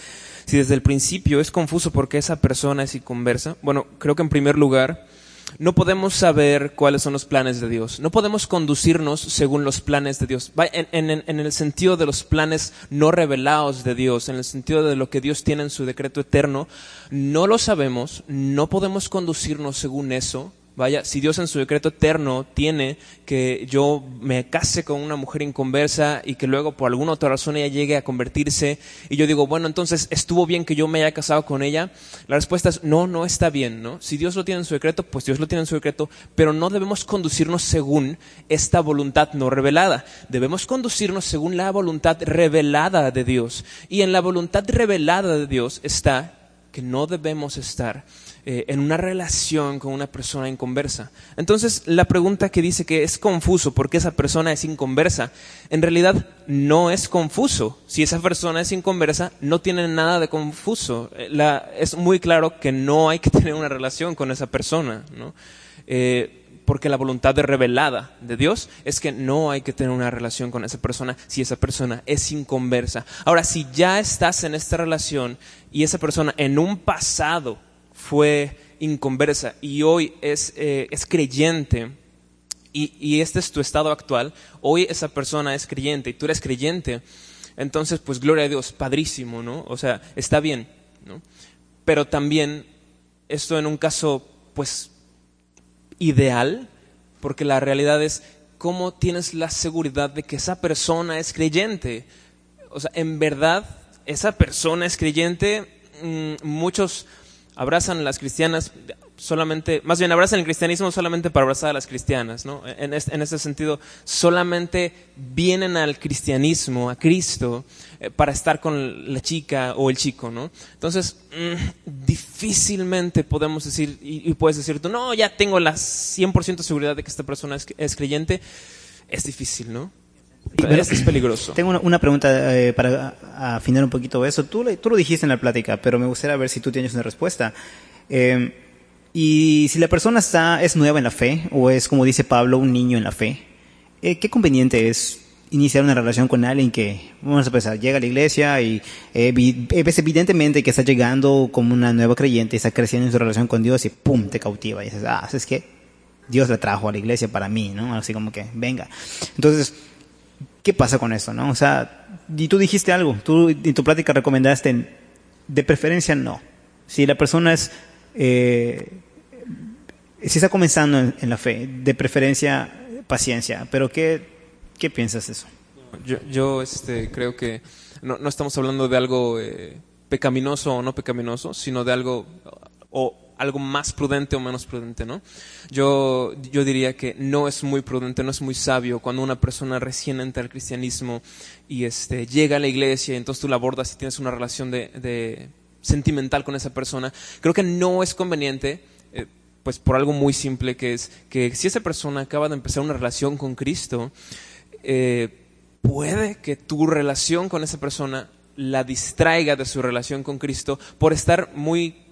Si desde el principio es confuso porque esa persona es inconversa. Bueno, creo que en primer lugar, no podemos saber cuáles son los planes de Dios. No podemos conducirnos según los planes de Dios. En, el sentido de los planes no revelados de Dios, en el sentido de lo que Dios tiene en su decreto eterno, no lo sabemos, no podemos conducirnos según eso Vaya, si Dios en su decreto eterno tiene que yo me case con una mujer inconversa y que luego por alguna otra razón ella llegue a convertirse y yo digo, bueno, entonces estuvo bien que yo me haya casado con ella, la respuesta es no, no está bien, ¿no? Si Dios lo tiene en su decreto, pues Dios lo tiene en su decreto, pero no debemos conducirnos según esta voluntad no revelada, debemos conducirnos según la voluntad revelada de Dios. Y en la voluntad revelada de Dios está que no debemos estar eh, en una relación con una persona inconversa. Entonces, la pregunta que dice que es confuso porque esa persona es inconversa, en realidad no es confuso. Si esa persona es inconversa, no tiene nada de confuso. Eh, es muy claro que no hay que tener una relación con esa persona, ¿no? Eh, porque la voluntad revelada de Dios es que no hay que tener una relación con esa persona si esa persona es inconversa. Ahora, si ya estás en esta relación y esa persona en un pasado fue inconversa y hoy es, eh, es creyente y, y, este es tu estado actual, hoy esa persona es creyente y tú eres creyente, entonces pues gloria a Dios, padrísimo, ¿no? O sea, está bien, ¿no? Pero también esto en un caso pues ideal, porque la realidad es cómo tienes la seguridad de que esa persona es creyente. O sea, en verdad, esa persona es creyente, mm, muchos abrazan las cristianas solamente, más bien abrazan el cristianismo solamente para abrazar a las cristianas, ¿no? En, este, en ese sentido, solamente vienen al cristianismo, a Cristo, eh, para estar con la chica o el chico, ¿no? Entonces, mm, difícilmente podemos decir, y, puedes decir tú, no, ya tengo la 100% seguridad de que esta persona es, es creyente, es difícil, ¿no? Es peligroso. Tengo una, pregunta eh, para afinar un poquito eso. Tú, tú, lo dijiste en la plática, pero me gustaría ver si tú tienes una respuesta. Eh, y si la persona está, es nueva en la fe, o es, como dice Pablo, un niño en la fe, eh, ¿qué conveniente es iniciar una relación con alguien que, vamos a empezar, llega a la iglesia y ves evidentemente que está llegando como una nueva creyente, está creciendo en su relación con Dios y pum, te cautiva y dices, ah, es que Dios la trajo a la iglesia para mí, ¿no? Así como que, venga. Entonces, ¿qué pasa con eso, no? O sea, y tú dijiste algo, tú en tu plática recomendaste, de preferencia no. Si la persona es, eh, si está comenzando en, la fe, de preferencia paciencia, pero ¿qué, qué piensas eso? Yo, yo este, creo que no, no estamos hablando de algo... Eh, pecaminoso o no pecaminoso, sino de algo o algo más prudente o menos prudente, ¿no? Yo, yo diría que no es muy prudente, no es muy sabio cuando una persona recién entra al cristianismo y este, llega a la iglesia y entonces tú la abordas y tienes una relación de, de sentimental con esa persona. Creo que no es conveniente, eh, pues por algo muy simple que es que si esa persona acaba de empezar una relación con Cristo, eh, puede que tu relación con esa persona la distraiga de su relación con Cristo por estar muy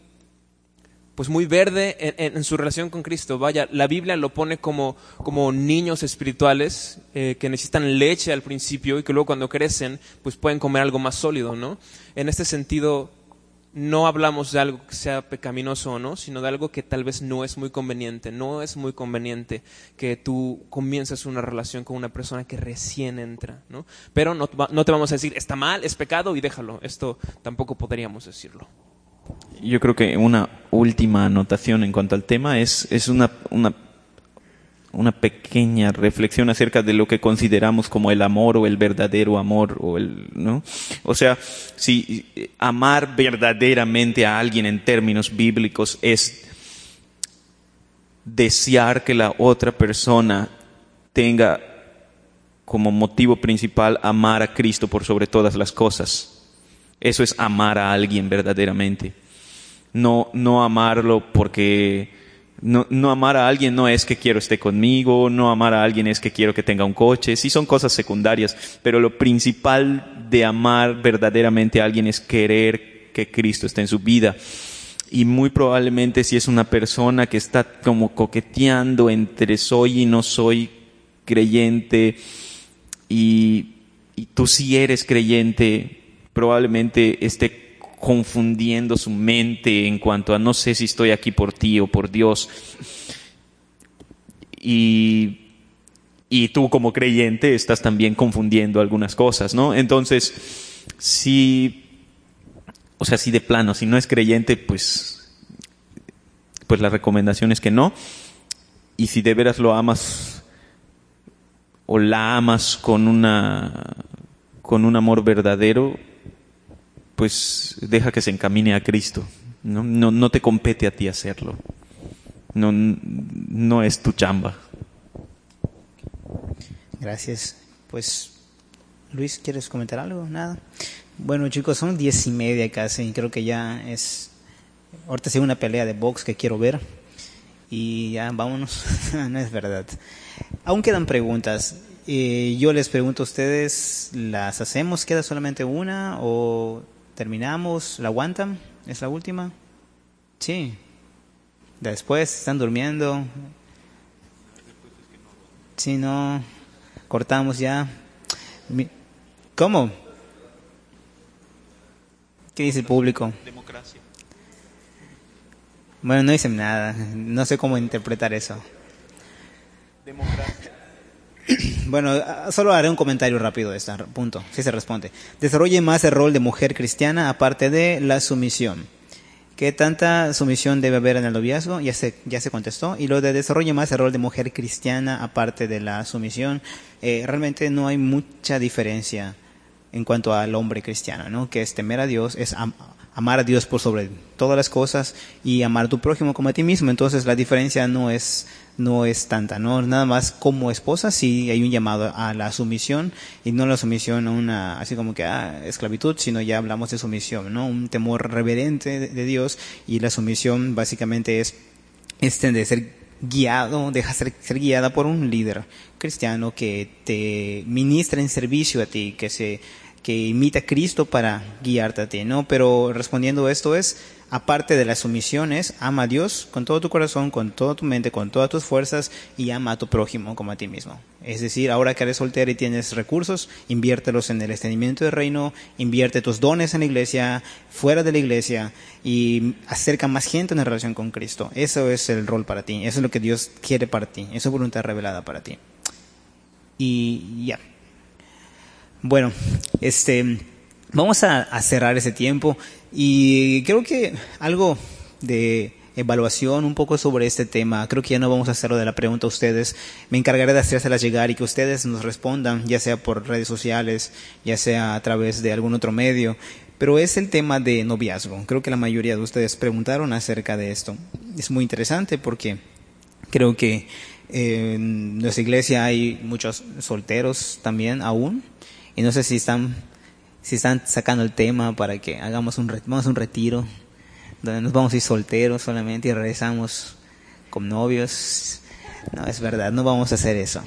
pues muy verde en, su relación con Cristo. Vaya, la Biblia lo pone como, como niños espirituales eh, que necesitan leche al principio y que luego cuando crecen pues pueden comer algo más sólido, ¿no? En este sentido, no hablamos de algo que sea pecaminoso o no, sino de algo que tal vez no es muy conveniente. No es muy conveniente que tú comiences una relación con una persona que recién entra, ¿no? Pero no, no te vamos a decir, está mal, es pecado y déjalo. Esto tampoco podríamos decirlo. Yo creo que una última anotación en cuanto al tema es, es una, una, una pequeña reflexión acerca de lo que consideramos como el amor o el verdadero amor o el, ¿no? O sea, si amar verdaderamente a alguien en términos bíblicos es desear que la otra persona tenga como motivo principal amar a Cristo por sobre todas las cosas. Eso es amar a alguien verdaderamente no, no amarlo porque no, no, amar a alguien no es que quiero esté conmigo, no amar a alguien es que quiero que tenga un coche, sí son cosas secundarias, pero lo principal de amar verdaderamente a alguien es querer que Cristo esté en su vida. Y muy probablemente si es una persona que está como coqueteando entre soy y no soy creyente y, y tú sí eres creyente, probablemente esté confundiendo su mente en cuanto a no sé si estoy aquí por ti o por Dios. Y, y tú como creyente estás también confundiendo algunas cosas, ¿no? Entonces, si, o sea, si de plano, si no es creyente, pues, pues la recomendación es que no. Y si de veras lo amas o la amas con una, con un amor verdadero, pues deja que se encamine a Cristo. No, no, te compete a ti hacerlo. No, no es tu chamba. Gracias. Pues, Luis, ¿quieres comentar algo? Nada. Bueno, chicos, son diez y media casi. Creo que ya es. Ahorita sigue una pelea de box que quiero ver. Y ya, vámonos. no es verdad. Aún quedan preguntas. Eh, yo les pregunto a ustedes, ¿las hacemos? ¿Queda solamente una? ¿O terminamos, la aguantan, es la última. Sí. Después están durmiendo. Si no, cortamos ya. ¿Cómo? ¿Qué dice el público? Democracia. Bueno, no dicen nada. No sé cómo interpretar eso. Democracia. Bueno, solo haré un comentario rápido de este punto, si se responde. Desarrolle más el rol de mujer cristiana aparte de la sumisión. ¿Qué tanta sumisión debe haber en el noviazgo? Ya se, ya se contestó. Y lo de desarrolle más el rol de mujer cristiana aparte de la sumisión, eh, realmente no hay mucha diferencia en cuanto al hombre cristiano, ¿no? Que es temer a Dios, es amar a Dios por sobre todas las cosas y amar a tu prójimo como a ti mismo. Entonces la diferencia no es no es tanta, ¿no? Nada más como esposa sí hay un llamado a la sumisión y no la sumisión a una, así como que a ah, esclavitud, sino ya hablamos de sumisión, ¿no? Un temor reverente de, Dios y la sumisión básicamente es este de ser guiado, deja ser, ser guiada por un líder cristiano que te ministra en servicio a ti, que se que imita a Cristo para guiarte a ti, ¿no? Pero respondiendo esto es aparte de las sumisiones, ama a Dios con todo tu corazón, con toda tu mente, con todas tus fuerzas y ama a tu prójimo como a ti mismo. Es decir, ahora que eres soltero y tienes recursos, inviértelos en el extendimiento del reino, invierte tus dones en la iglesia, fuera de la iglesia y acerca más gente en la relación con Cristo. Eso es el rol para ti, eso es lo que Dios quiere para ti, eso es voluntad revelada para ti. Y ya. Bueno, este Vamos a, cerrar ese tiempo y creo que algo de evaluación un poco sobre este tema. Creo que ya no vamos a hacerlo de la pregunta a ustedes. Me encargaré de hacérselas llegar y que ustedes nos respondan, ya sea por redes sociales, ya sea a través de algún otro medio. pero es el tema de noviazgo. Creo que la mayoría de ustedes preguntaron acerca de esto. Es muy interesante porque creo que en nuestra iglesia hay muchos solteros también aún y no sé si están si están sacando el tema para que hagamos un vamos a un retiro donde nos vamos a ir solteros solamente y regresamos con novios. No, es verdad, no vamos a hacer eso.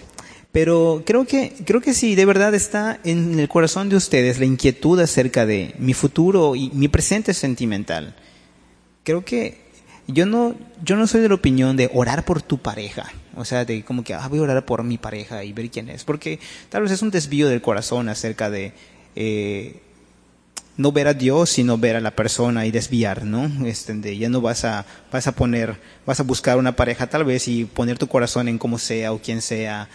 Pero creo que, creo que sí, de verdad está en el corazón de ustedes la inquietud acerca de mi futuro y mi presente sentimental. Creo que yo no, yo no soy de la opinión de orar por tu pareja. O sea, de como que, ah, voy a orar por mi pareja y ver quién es. Porque tal vez es un desvío del corazón acerca de, eh, no ver a Dios, sino ver a la persona y desviar, ¿no? Este, ya no vas a, vas a poner, vas a buscar una pareja tal vez y poner tu corazón en cómo sea o quién sea.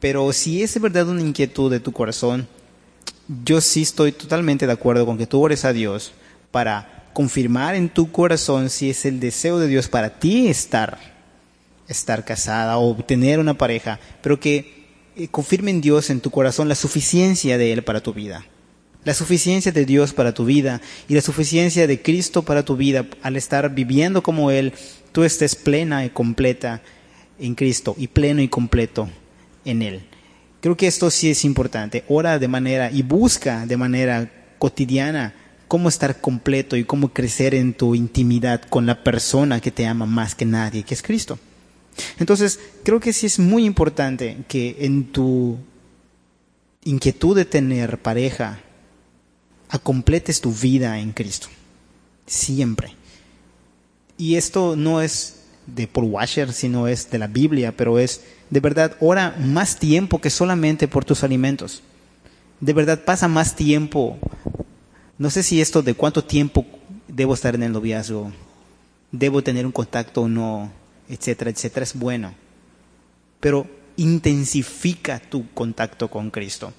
Pero si es de verdad una inquietud de tu corazón, yo sí estoy totalmente de acuerdo con que tú ores a Dios para confirmar en tu corazón si es el deseo de Dios para ti estar, estar casada o tener una pareja, pero que eh, confirme en Dios en tu corazón la suficiencia de Él para tu vida la suficiencia de Dios para tu vida y la suficiencia de Cristo para tu vida, al estar viviendo como Él, tú estés plena y completa en Cristo y pleno y completo en Él. Creo que esto sí es importante. Ora de manera y busca de manera cotidiana cómo estar completo y cómo crecer en tu intimidad con la persona que te ama más que nadie, que es Cristo. Entonces, creo que sí es muy importante que en tu inquietud de tener pareja, acompletes tu vida en Cristo. Siempre. Y esto no es de Paul Washer, sino es de la Biblia, pero es de verdad, ora más tiempo que solamente por tus alimentos. De verdad, pasa más tiempo. No sé si esto de cuánto tiempo debo estar en el noviazgo, debo tener un contacto o no, etcétera, etcétera, es bueno. Pero intensifica tu contacto con Cristo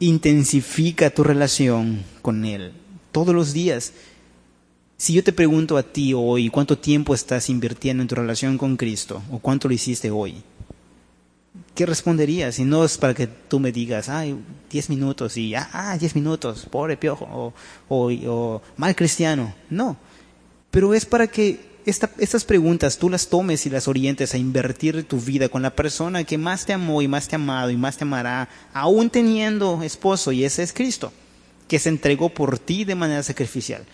intensifica tu relación con Él todos los días. Si yo te pregunto a ti hoy cuánto tiempo estás invirtiendo en tu relación con Cristo o cuánto lo hiciste hoy, ¿qué responderías? Si no es para que tú me digas, ay, diez minutos y, ah, ah diez minutos, pobre piojo, o, o mal cristiano. No, pero es para que estas preguntas tú las tomes y las orientes a invertir tu vida con la persona que más te amó y más te ha amado y más te amará, aún teniendo esposo, y ese es Cristo, que se entregó por ti de manera sacrificial,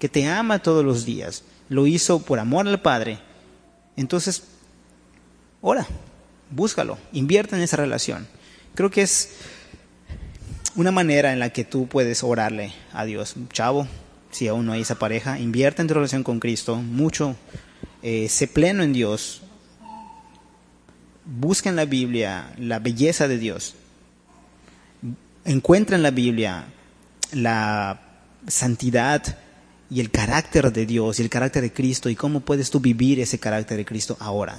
que te ama todos los días, lo hizo por amor al Padre. Entonces, ora, búscalo, invierte en esa relación. Creo que es una manera en la que tú puedes orarle a Dios. Chavo, si aún no hay esa pareja, invierte en tu relación con Cristo mucho, eh, sé pleno en Dios, busca en la Biblia la belleza de Dios, encuentra en la Biblia la santidad y el carácter de Dios y el carácter de Cristo y cómo puedes tú vivir ese carácter de Cristo ahora.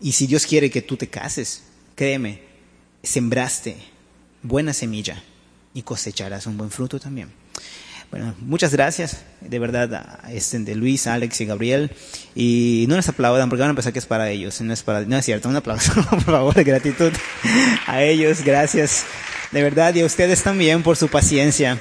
Y si Dios quiere que tú te cases, créeme, sembraste buena semilla y cosecharás un buen fruto también. Bueno, muchas gracias, de verdad, este, de Luis, Alex y Gabriel. Y no les aplaudan porque van a pensar que es para ellos. No es, para, no es cierto, un aplauso, por favor, de gratitud a ellos. Gracias, de verdad, y a ustedes también por su paciencia.